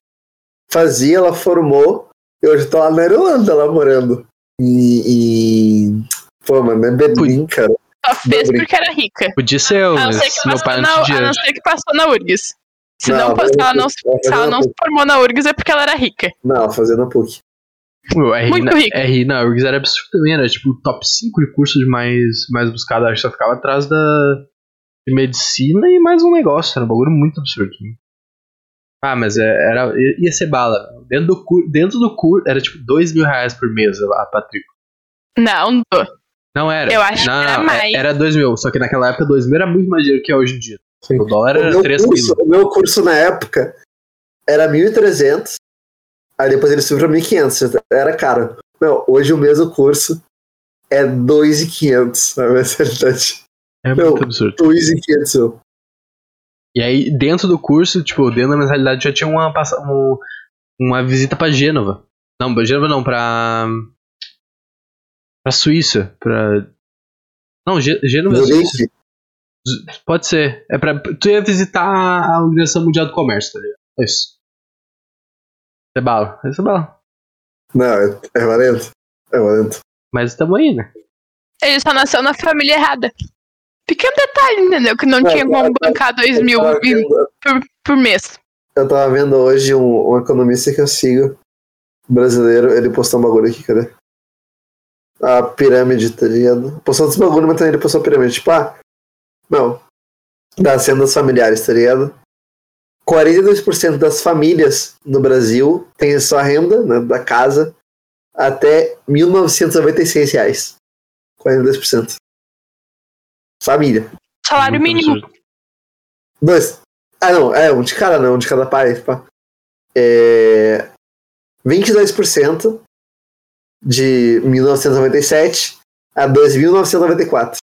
fazia, ela formou, e hoje tá lá na Irlanda, lá morando. E. e... Pô, mano, é Berlim, cara. Só fez Não, porque era rica. Podia ser eu, A não mas meu passou pai na, não a tinha não ser que passou na URGS. Se, Não, não, se ela não, eu- se ela não se formou na URGS é porque ela era rica. Não, fazendo a PUC. Meu, RI, Muito na, rico. RI na URGS era absurdo também, era tipo o top 5 de cursos mais, mais buscado. Acho que só ficava atrás da de medicina e mais um negócio. Era um bagulho muito absurdo. Ah, mas é- era, ia ser bala. Dentro do, cur, dentro do curso era tipo 2 mil reais por mês a patrícula. Não, Não era. Eu acho que não, era não, mais. Era 2 mil. Só que naquela época 2 mil era muito mais dinheiro que é hoje em dia. Sim. O dólar O era meu, 3 curso, pila. o meu curso na época era 1.300, aí depois ele subiu pra 1.500, era caro. Meu, hoje o mesmo curso é 2.500, na mensalidade. É Meu, muito absurdo. 2.500. E aí, dentro do curso, tipo, dentro da mensalidade já tinha uma, passa- um- uma visita pra Gênova. Não, pra Gênova não, pra. pra Suíça. Pra. Não, Gê- Gênova é Suíça. Pode ser. É pra. Tu ia visitar a Organização Mundial do Comércio, tá ligado? É isso. É bala. Isso é bala. Não, é, é valendo. É valendo. Mas tamo aí, né? ele só nasceu na família errada. Pequeno detalhe, entendeu? Que não Não, tinha como bancar 2 mil vendo- por, por mês. Eu tava vendo hoje um, um economista que eu sigo, brasileiro, ele postou um bagulho aqui, cadê? a pirâmide, tá ligado? Postou dos bagulho, mas também ele postou a pirâmide. Tipo, ah, não. Das rendas familiares, tá ligado? 42% das famílias no Brasil têm sua renda né, da casa até 1.996 reais. 42%. Família. Salário Muito mínimo. absurdo. Dois. Ah, não, é um de cada, não, um de cada pai. Tipo, é, 22% de 1997 a 2.994.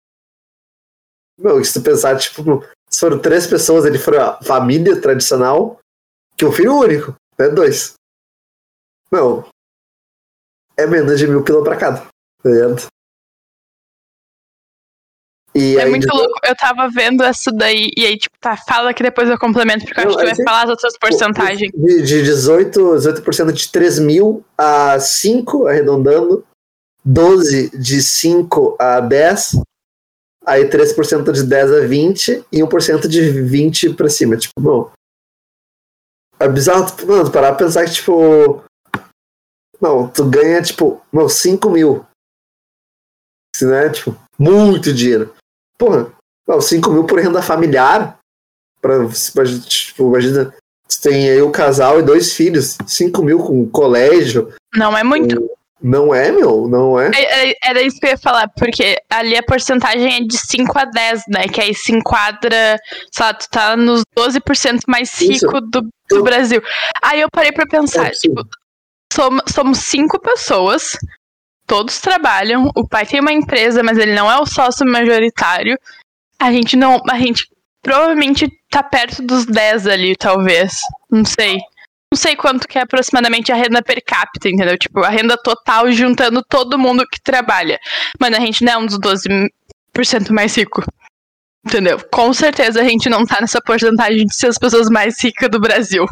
Meu, se tu pensar, tipo, se foram três pessoas, ele foi a família tradicional, que um filho único, né? Dois. Meu, é menos de mil pila pra cada, tá ligado? E É muito louco. Eu tava vendo essa daí, e aí, tipo, tá, fala que depois eu complemento, porque eu acho que tu vai é- falar as outras porcentagens. De, de 18, 18% de 3 mil a 5, arredondando. 12 de 5 a 10. Aí 3% de 10 a 20 e 1% de 20 pra cima. Tipo, bom. É bizarro, tipo, mano, tu parar pra pensar que, tipo. Não, tu ganha, tipo, não, 5 mil. Isso, né? Tipo, muito dinheiro. Porra, não, 5 mil por renda familiar. Pra, tipo, imagina, você tem aí o casal e dois filhos. 5 mil com colégio. Não é muito. Não é, meu? Não é? É- é- Era isso que eu ia falar, porque ali a porcentagem é de 5 a 10, né? Que aí se enquadra, sei lá, tu tá nos 12% mais rico do, do Eu- Brasil. Aí eu parei pra pensar, É, tipo, som- somos cinco pessoas, todos trabalham, o pai tem uma empresa, mas ele não é o sócio majoritário. A gente não. A gente provavelmente tá perto dos 10 ali, talvez. Não sei. Não sei quanto que é aproximadamente a renda per capita, entendeu? Tipo, a renda total juntando todo mundo que trabalha. Mano, a gente não é um dos 12% mais rico. Entendeu? Com certeza a gente não tá nessa porcentagem de ser as pessoas mais ricas do Brasil.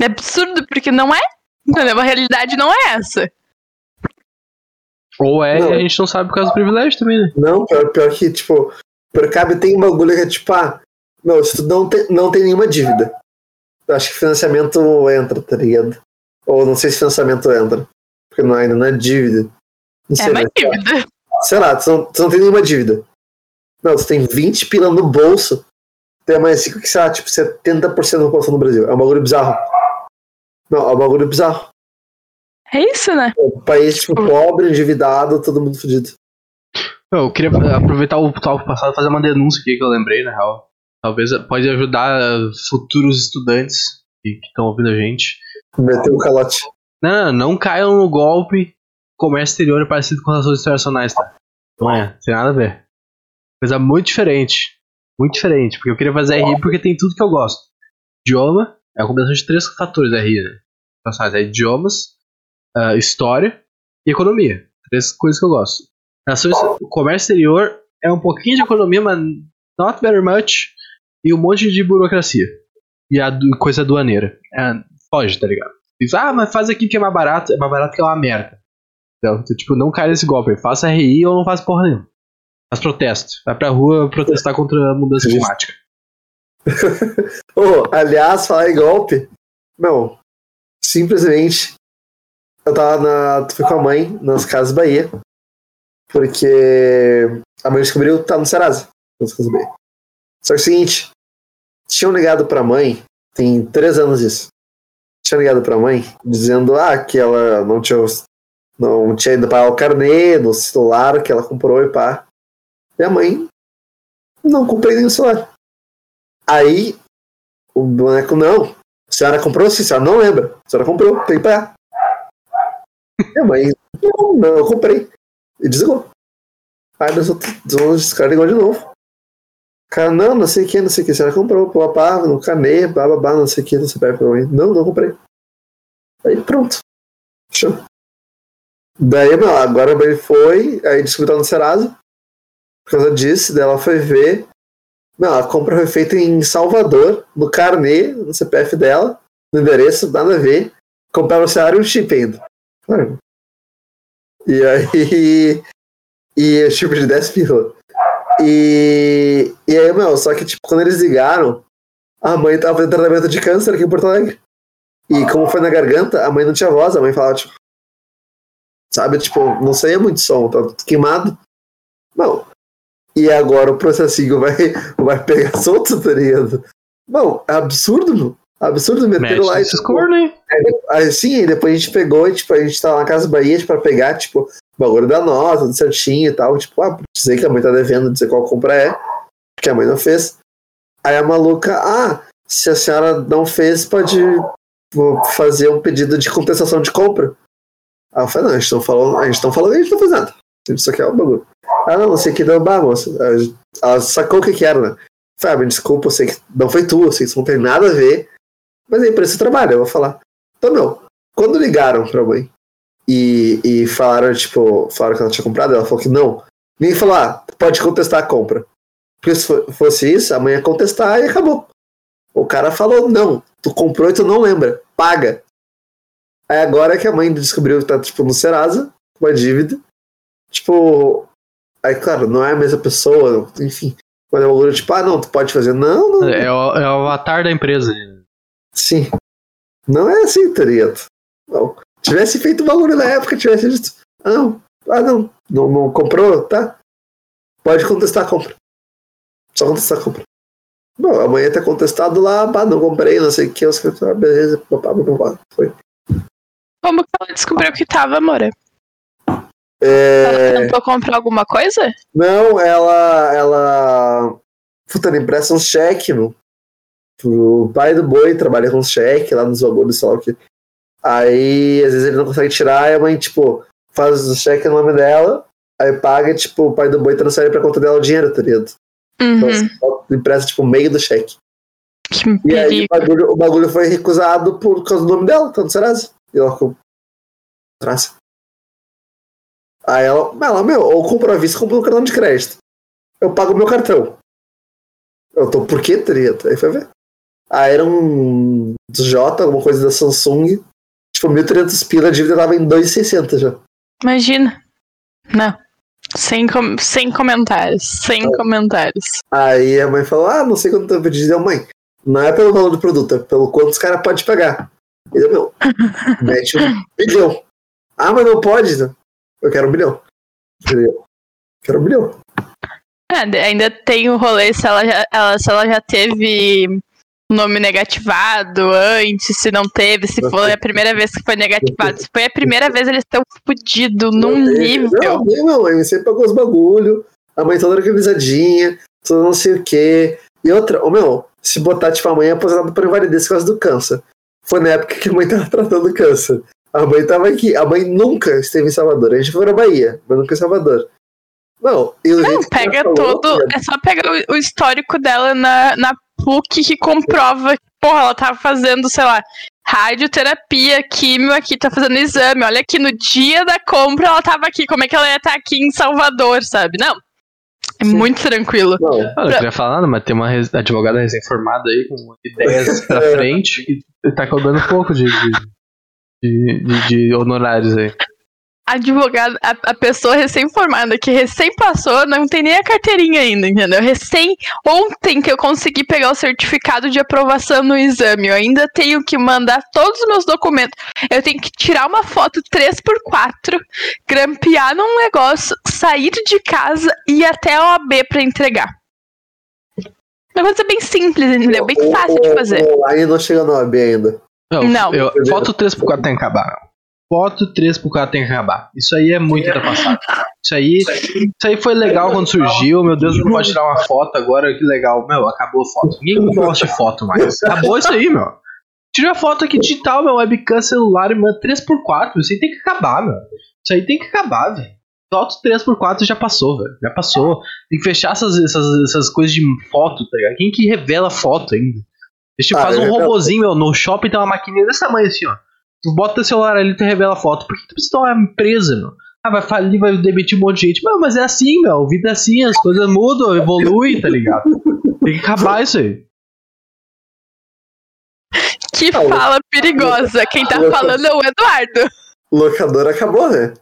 É absurdo, porque não é. Entendeu? A realidade não é essa. Ou é Não. a gente não sabe por causa do privilégio também, né? Não, pior, pior que, tipo, per cabe tem um bagulho que é tipo, ah, meu, se tu não tem, não tem nenhuma dívida. Eu acho que financiamento entra, tá ligado? Ou não sei se financiamento entra. Porque não, ainda não é dívida. Não É sei, uma mas, dívida. sei lá, tu não, tu não tem nenhuma dívida. Não, tu tem 20 pila no bolso. Tu é mais rico que, sei lá, tipo, 70% da população no Brasil. É um bagulho bizarro. Não, é um bagulho bizarro. É isso, né? Um país, tipo, pobre, endividado, todo mundo fudido. Eu queria aproveitar o talk passado e fazer uma denúncia aqui que eu lembrei, na real. Talvez pode ajudar futuros estudantes que estão ouvindo a gente. Meteu o calote. Não, não, não caiam no golpe. Comércio exterior é parecido com relações internacionais, tá? Não é, tem nada a ver. Coisa muito diferente. Muito diferente. Porque eu queria fazer RI porque tem tudo que eu gosto. Idioma é a combinação de três fatores RI, né? Internacionais. É idiomas, ah, história e economia. Três coisas que eu gosto. Relações, comércio exterior é um pouquinho de economia, mas not very much. E um monte de burocracia. E a du- coisa aduaneira. É, foge, tá ligado? Diz, ah, mas faz aqui que é mais barato. É mais barato que é uma merda. Então, tipo, não cai nesse golpe. Faça RI ou não faz porra nenhuma. Faz protesto. Vai pra rua protestar contra a mudança climática. Ô, aliás, falar em golpe. Meu, simplesmente. Eu tava na. Fui com a mãe nas Casas Bahia. Porque a mãe descobriu que tá no Serasa. Nas Casas Bahia. Só que é o seguinte. Tinham ligado pra mãe. Tem três anos isso. Tinham ligado pra mãe dizendo ah, que ela não tinha. Não tinha ido pagar o carnê no celular que ela comprou e pá. E a mãe. Não comprei o celular. Aí o boneco, não. A senhora comprou? Sim, a senhora não lembra. A senhora comprou, tem que pagar. Minha mãe, não, não, eu comprei. E desligou. Aí nós outros caras ligou de novo. Cara, não, não sei o que, não sei o que. Senhora comprou, pô, pá, no carnê, bababá, não sei o que, não sei o que. Não, não comprei. Aí pronto. Fechou. Daí, meu, agora ele foi, aí descobriu no Serasa. Por causa disso, daí ela foi ver. Não, a compra foi feita em Salvador, no carnê, no CPF dela, no endereço, nada a ver. Compraram o celular e um chip ainda. Claro. E aí. E o chip de 10 pila. E. E aí, meu, só que, tipo, quando eles ligaram, a mãe tava fazendo tratamento de câncer aqui em Porto Alegre. E como foi na garganta, a mãe não tinha voz, a mãe falava, tipo. sabe? Tipo, não saía muito som, tá tudo queimado. Não. E agora o processinho vai, vai pegar solto, tá ligado? Não, é absurdo, meu. Absurdo meter Mete lá e. esses corno, hein? Aí, sim, aí depois a gente pegou e, tipo, a gente tava na Casa Bahia pra pegar, tipo, o bagulho da nota, tudo certinho e tal. Tipo, ah, dizer que a mãe tá devendo, dizer qual compra é, porque a mãe não fez. Aí a maluca, ah, se a senhora não fez, pode vou fazer um pedido de compensação de compra. Aí eu falei, não, a gente não falou, a gente não falou, a gente não fez nada. Isso aqui é o bagulho. Ah, não, não sei que deu bar, moça. Ela sacou o que que era, né? Ah, me desculpa, eu sei que não foi tu, eu sei que isso não tem nada a ver. Mas é empresa de trabalho, eu vou falar. Então, meu, quando ligaram pra mãe e, e falaram, tipo, falaram que ela tinha comprado, ela falou que não. Ninguém falou, ah, pode contestar a compra. Porque se fo- fosse isso, a mãe ia contestar e acabou. O cara falou, não, tu comprou e tu não lembra, paga. Aí agora que a mãe descobriu que tá, tipo, no Serasa, com uma dívida, tipo, aí, claro, não é a mesma pessoa, enfim. Mas é um bagulho, tipo, ah, não, tu pode fazer. Não, não, É o, é o avatar da empresa. Sim. Não é assim, tá ligado? Não. Tivesse feito o bagulho na época, tivesse dito. Ah, não. Ah, não. Não, não comprou? Tá. Pode contestar a compra. Só contestar a compra. Bom, amanhã tá contestado lá, pá, não comprei, não sei o que. Os caras, ah, beleza, papá, papá, foi. Como que ela descobriu que tava, amor? É, Ela tentou comprar alguma coisa? não, ela. Ela. Puta, ela empresta um cheque, meu. O pai do boi trabalha com cheque lá nos bagulhos, sei lá o que. Aí, às vezes ele não consegue tirar, e a mãe, tipo, faz o cheque no nome dela, aí paga, e, tipo, o pai do boi transfere pra conta dela o dinheiro, tá ligado? Então, Uhum. você só empresta, tipo, meio do cheque. Que E aí, o perigo. bagulho, o bagulho foi recusado por causa do nome dela, tá no Serasa. E ela ficou. Traça. Aí ela, ela, meu, ou compra à vista, compra no cartão de crédito. Eu pago o meu cartão. Eu tô, por que, treta? Aí foi ver. Era um J, alguma coisa da Samsung. Tipo, 1.300 pila, a dívida tava em 2.600 já. Imagina. Não. Sem, com- sem comentários. Sem comentários. Aí a mãe falou: Ah, não sei quanto tempo de deu, mãe. Não é pelo valor do produto, é pelo quanto os caras podem pagar. E eu, meu, mete um bilhão. Ah, mas não pode. né? Eu quero um bilhão. Eu falei, "Eu Quero um bilhão. É, ainda tem o rolê se ela já, ela, se ela já teve nome negativado antes, se não teve, se foi a primeira vez que foi negativado. Se foi a primeira vez, eles estão fodidos num Não, nível. Não, não, mãe sempre pagou os bagulho. A mãe toda organizadinha, toda não sei o quê. E outra, ô meu, se botar tipo a mãe é aposentada por invalidez por causa do câncer. Foi na época que a mãe tava tratando câncer. A mãe tava aqui. A mãe nunca esteve em Salvador. A gente foi na Bahia, mas nunca em Salvador. Não, e o Não, pega ela falou, todo. É só pegar o, o histórico dela na, na PUC que comprova que, porra, ela tava fazendo, sei lá, radioterapia, químio aqui, tá fazendo exame. Olha aqui, no dia da compra ela tava aqui. Como é que ela ia estar aqui em Salvador, sabe? Não. É Sim. muito tranquilo. Não, Ah, não queria falar nada, mas tem uma res- advogada recém-formada aí com ideias pra frente que tá cobrando pouco de, de, de, de- de honorários aí. Advogado, a, a pessoa recém-formada que recém passou, não tem nem a carteirinha ainda, entendeu? Recém, ontem que eu consegui pegar o certificado de aprovação no exame, eu ainda tenho que mandar todos os meus documentos. Eu tenho que tirar uma foto 3x4, grampear num negócio, sair de casa e ir até a OAB pra entregar. Uma coisa bem simples, entendeu? Bem fácil de fazer. Online não chega no AB ainda. Não, Não. eu- foto 3x4 tem que acabar. Meu. Foto 3x4 tem que acabar. Isso aí é muito ultrapassado. Isso aí, isso aí foi legal quando surgiu. Meu Deus, não pode tirar uma foto agora, que legal. Meu, acabou a foto. Ninguém gosta de foto mais. Acabou isso aí, meu. Tira a foto aqui digital, meu, webcam, celular, mano, 3x4. Isso aí tem que acabar, meu. Isso aí tem que acabar, velho. Foto 3x4 já passou, velho. Já passou. Tem que fechar essas, essas, essas coisas de foto, tá ligado? Quem que revela foto ainda? A gente Ah, faz um robozinho, meu, no shopping tem uma maquininha desse tamanho assim, ó. Bota teu celular ali e tu revela a foto. Por que tu precisa de uma empresa, meu? Ah, vai falir, vai demitir um monte de gente. Meu, mas é assim, meu. A vida é assim, as coisas mudam, evoluem, tá ligado? Tem que acabar isso aí. Que fala perigosa. Quem tá falando é o Eduardo. Locador acabou, né?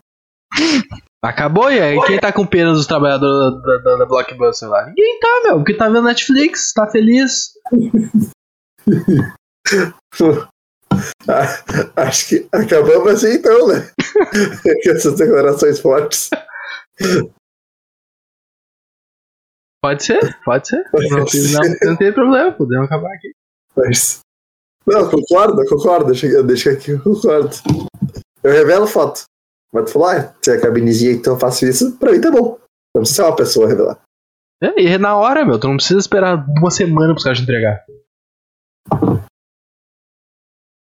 Acabou, e aí quem tá com pena dos trabalhadores da, da, da Blockbuster lá? Ninguém tá, meu. Porque tá vendo Netflix, tá feliz. Acho que acabamos assim então, né? Com essas declarações fortes. Pode ser, pode ser. Não, tem- não, não tem problema, podemos acabar aqui. Mas. Não, concordo, concordo. Deixa, deixa aqui, eu concordo. Eu revelo foto. Mas tu falou, ah, se é cabinezinha, então eu faço isso, pra mim tá bom. Não precisa ser uma pessoa revelar. É, e é na hora, meu. Tu não precisa esperar uma semana pros caras te entregar.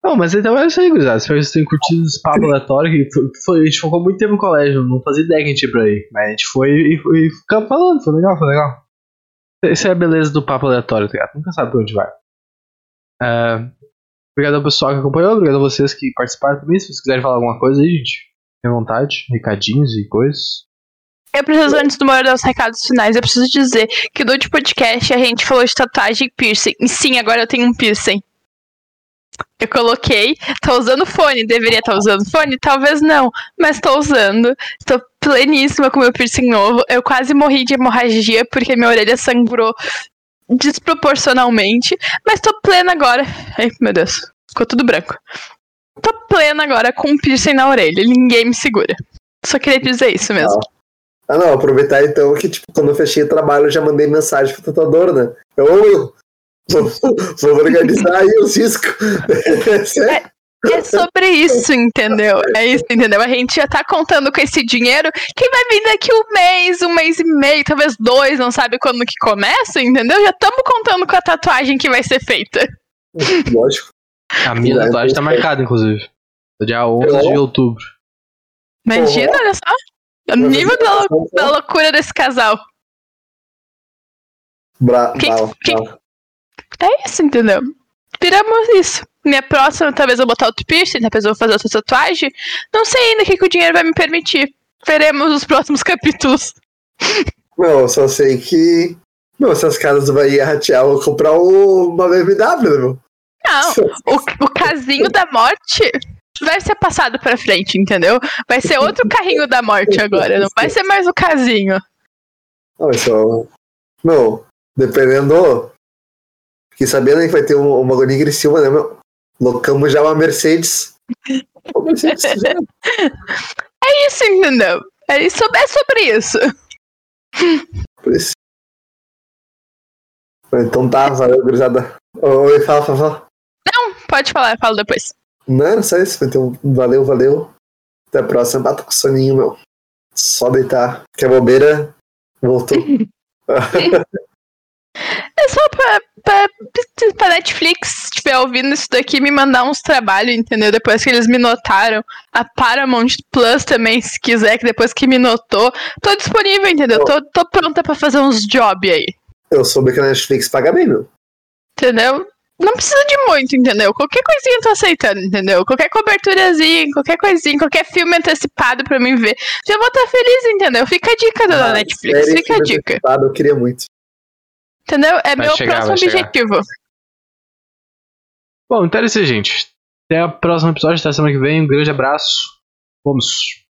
Não, mas então é isso aí, gurizada. Espero que vocês tenham curtido esse papo aleatório. Que foi, foi- a gente ficou muito tempo no colégio, não fazia ideia que a gente ia pra aí. Mas a gente foi e, e ficamos falando, foi legal, foi legal. Essa é a beleza do papo aleatório, tá ligado? Nunca sabe pra onde vai. É, obrigado ao pessoal que acompanhou, obrigado a vocês que participaram também. Se vocês quiserem falar alguma coisa aí, gente, fiquem à vontade, recadinhos e coisas. Eu preciso, antes do Moro dar os recados finais, eu preciso dizer que no último podcast a gente falou de tatuagem e piercing. E sim, agora eu tenho um piercing. Eu coloquei, tô usando fone, deveria estar usando fone? Talvez não, mas tô usando. Tô pleníssima com meu piercing novo. Eu quase morri de hemorragia porque minha orelha sangrou desproporcionalmente, mas tô plena agora. Ai, meu Deus, ficou tudo branco. Tô plena agora com um piercing na orelha, ninguém me segura. Só queria dizer isso mesmo. Ah, não, aproveitar então que, tipo, quando eu fechei o trabalho, eu já mandei mensagem pro tatuador, né? Eu, vou, vou organizar aí o Cisco. Sério? É sobre isso, entendeu? É isso, entendeu? A gente já tá contando com esse dinheiro que vai vir daqui um mês, um mês e meio, talvez dois, não sabe quando que começa, entendeu? Já estamos contando com a tatuagem que vai ser feita. Lógico. A minha Vai, tatuagem tá marcada, inclusive. Dia 11 de outubro. Imagina, olha só. O nível da, lou- da loucura desse casal. Bra Que- bravo, que- bravo. É isso, entendeu? Viramos isso. Minha próxima, talvez eu botar outro piercing, talvez eu vou fazer outra tatuagem. Não sei ainda o que, que o dinheiro vai me permitir. Veremos os próximos capítulos. Não, eu só sei que. Meu, essas casas do Bahia ratear, vou comprar uma BMW, meu? Não, o, o casinho da morte vai ser passado pra frente, entendeu? Vai ser outro carrinho da morte agora, não vai ser mais o casinho. Não, isso. Meu, dependendo. Fiquei sabendo que vai ter um- uma Goninha em Criciúma, né, meu? Locamos já uma Mercedes. Ô, Mercedes, já. É isso, entendeu? É, isso, é sobre isso. Então tá, valeu, gurizada. Oi, fala, fala, fala. Pode falar, eu falo depois. Não, era só isso. Então, valeu, valeu. Até a próxima. Bata com soninho, meu. Só deitar. Que a bobeira voltou. É só pra, pra, pra Netflix, se estiver ouvindo isso daqui, me mandar uns trabalhos, entendeu? Depois que eles me notaram. A Paramount Plus também, se quiser, que depois que me notou. Tô disponível, entendeu? Tô, tô pronta pra fazer uns job aí. Eu soube que a Netflix paga bem, meu. Entendeu? Não precisa de muito, entendeu? Qualquer coisinha eu tô aceitando, entendeu? Qualquer coberturazinha, qualquer coisinha, qualquer filme antecipado pra mim ver. Já vou estar feliz, entendeu? Fica a dica da Ah, Netflix, fica a dica. Eu queria muito. Entendeu? É Vai meu chegar, próximo objetivo. Bom, então é isso aí, gente. Até o próximo episódio, até semana que vem. Um grande abraço. Vamos.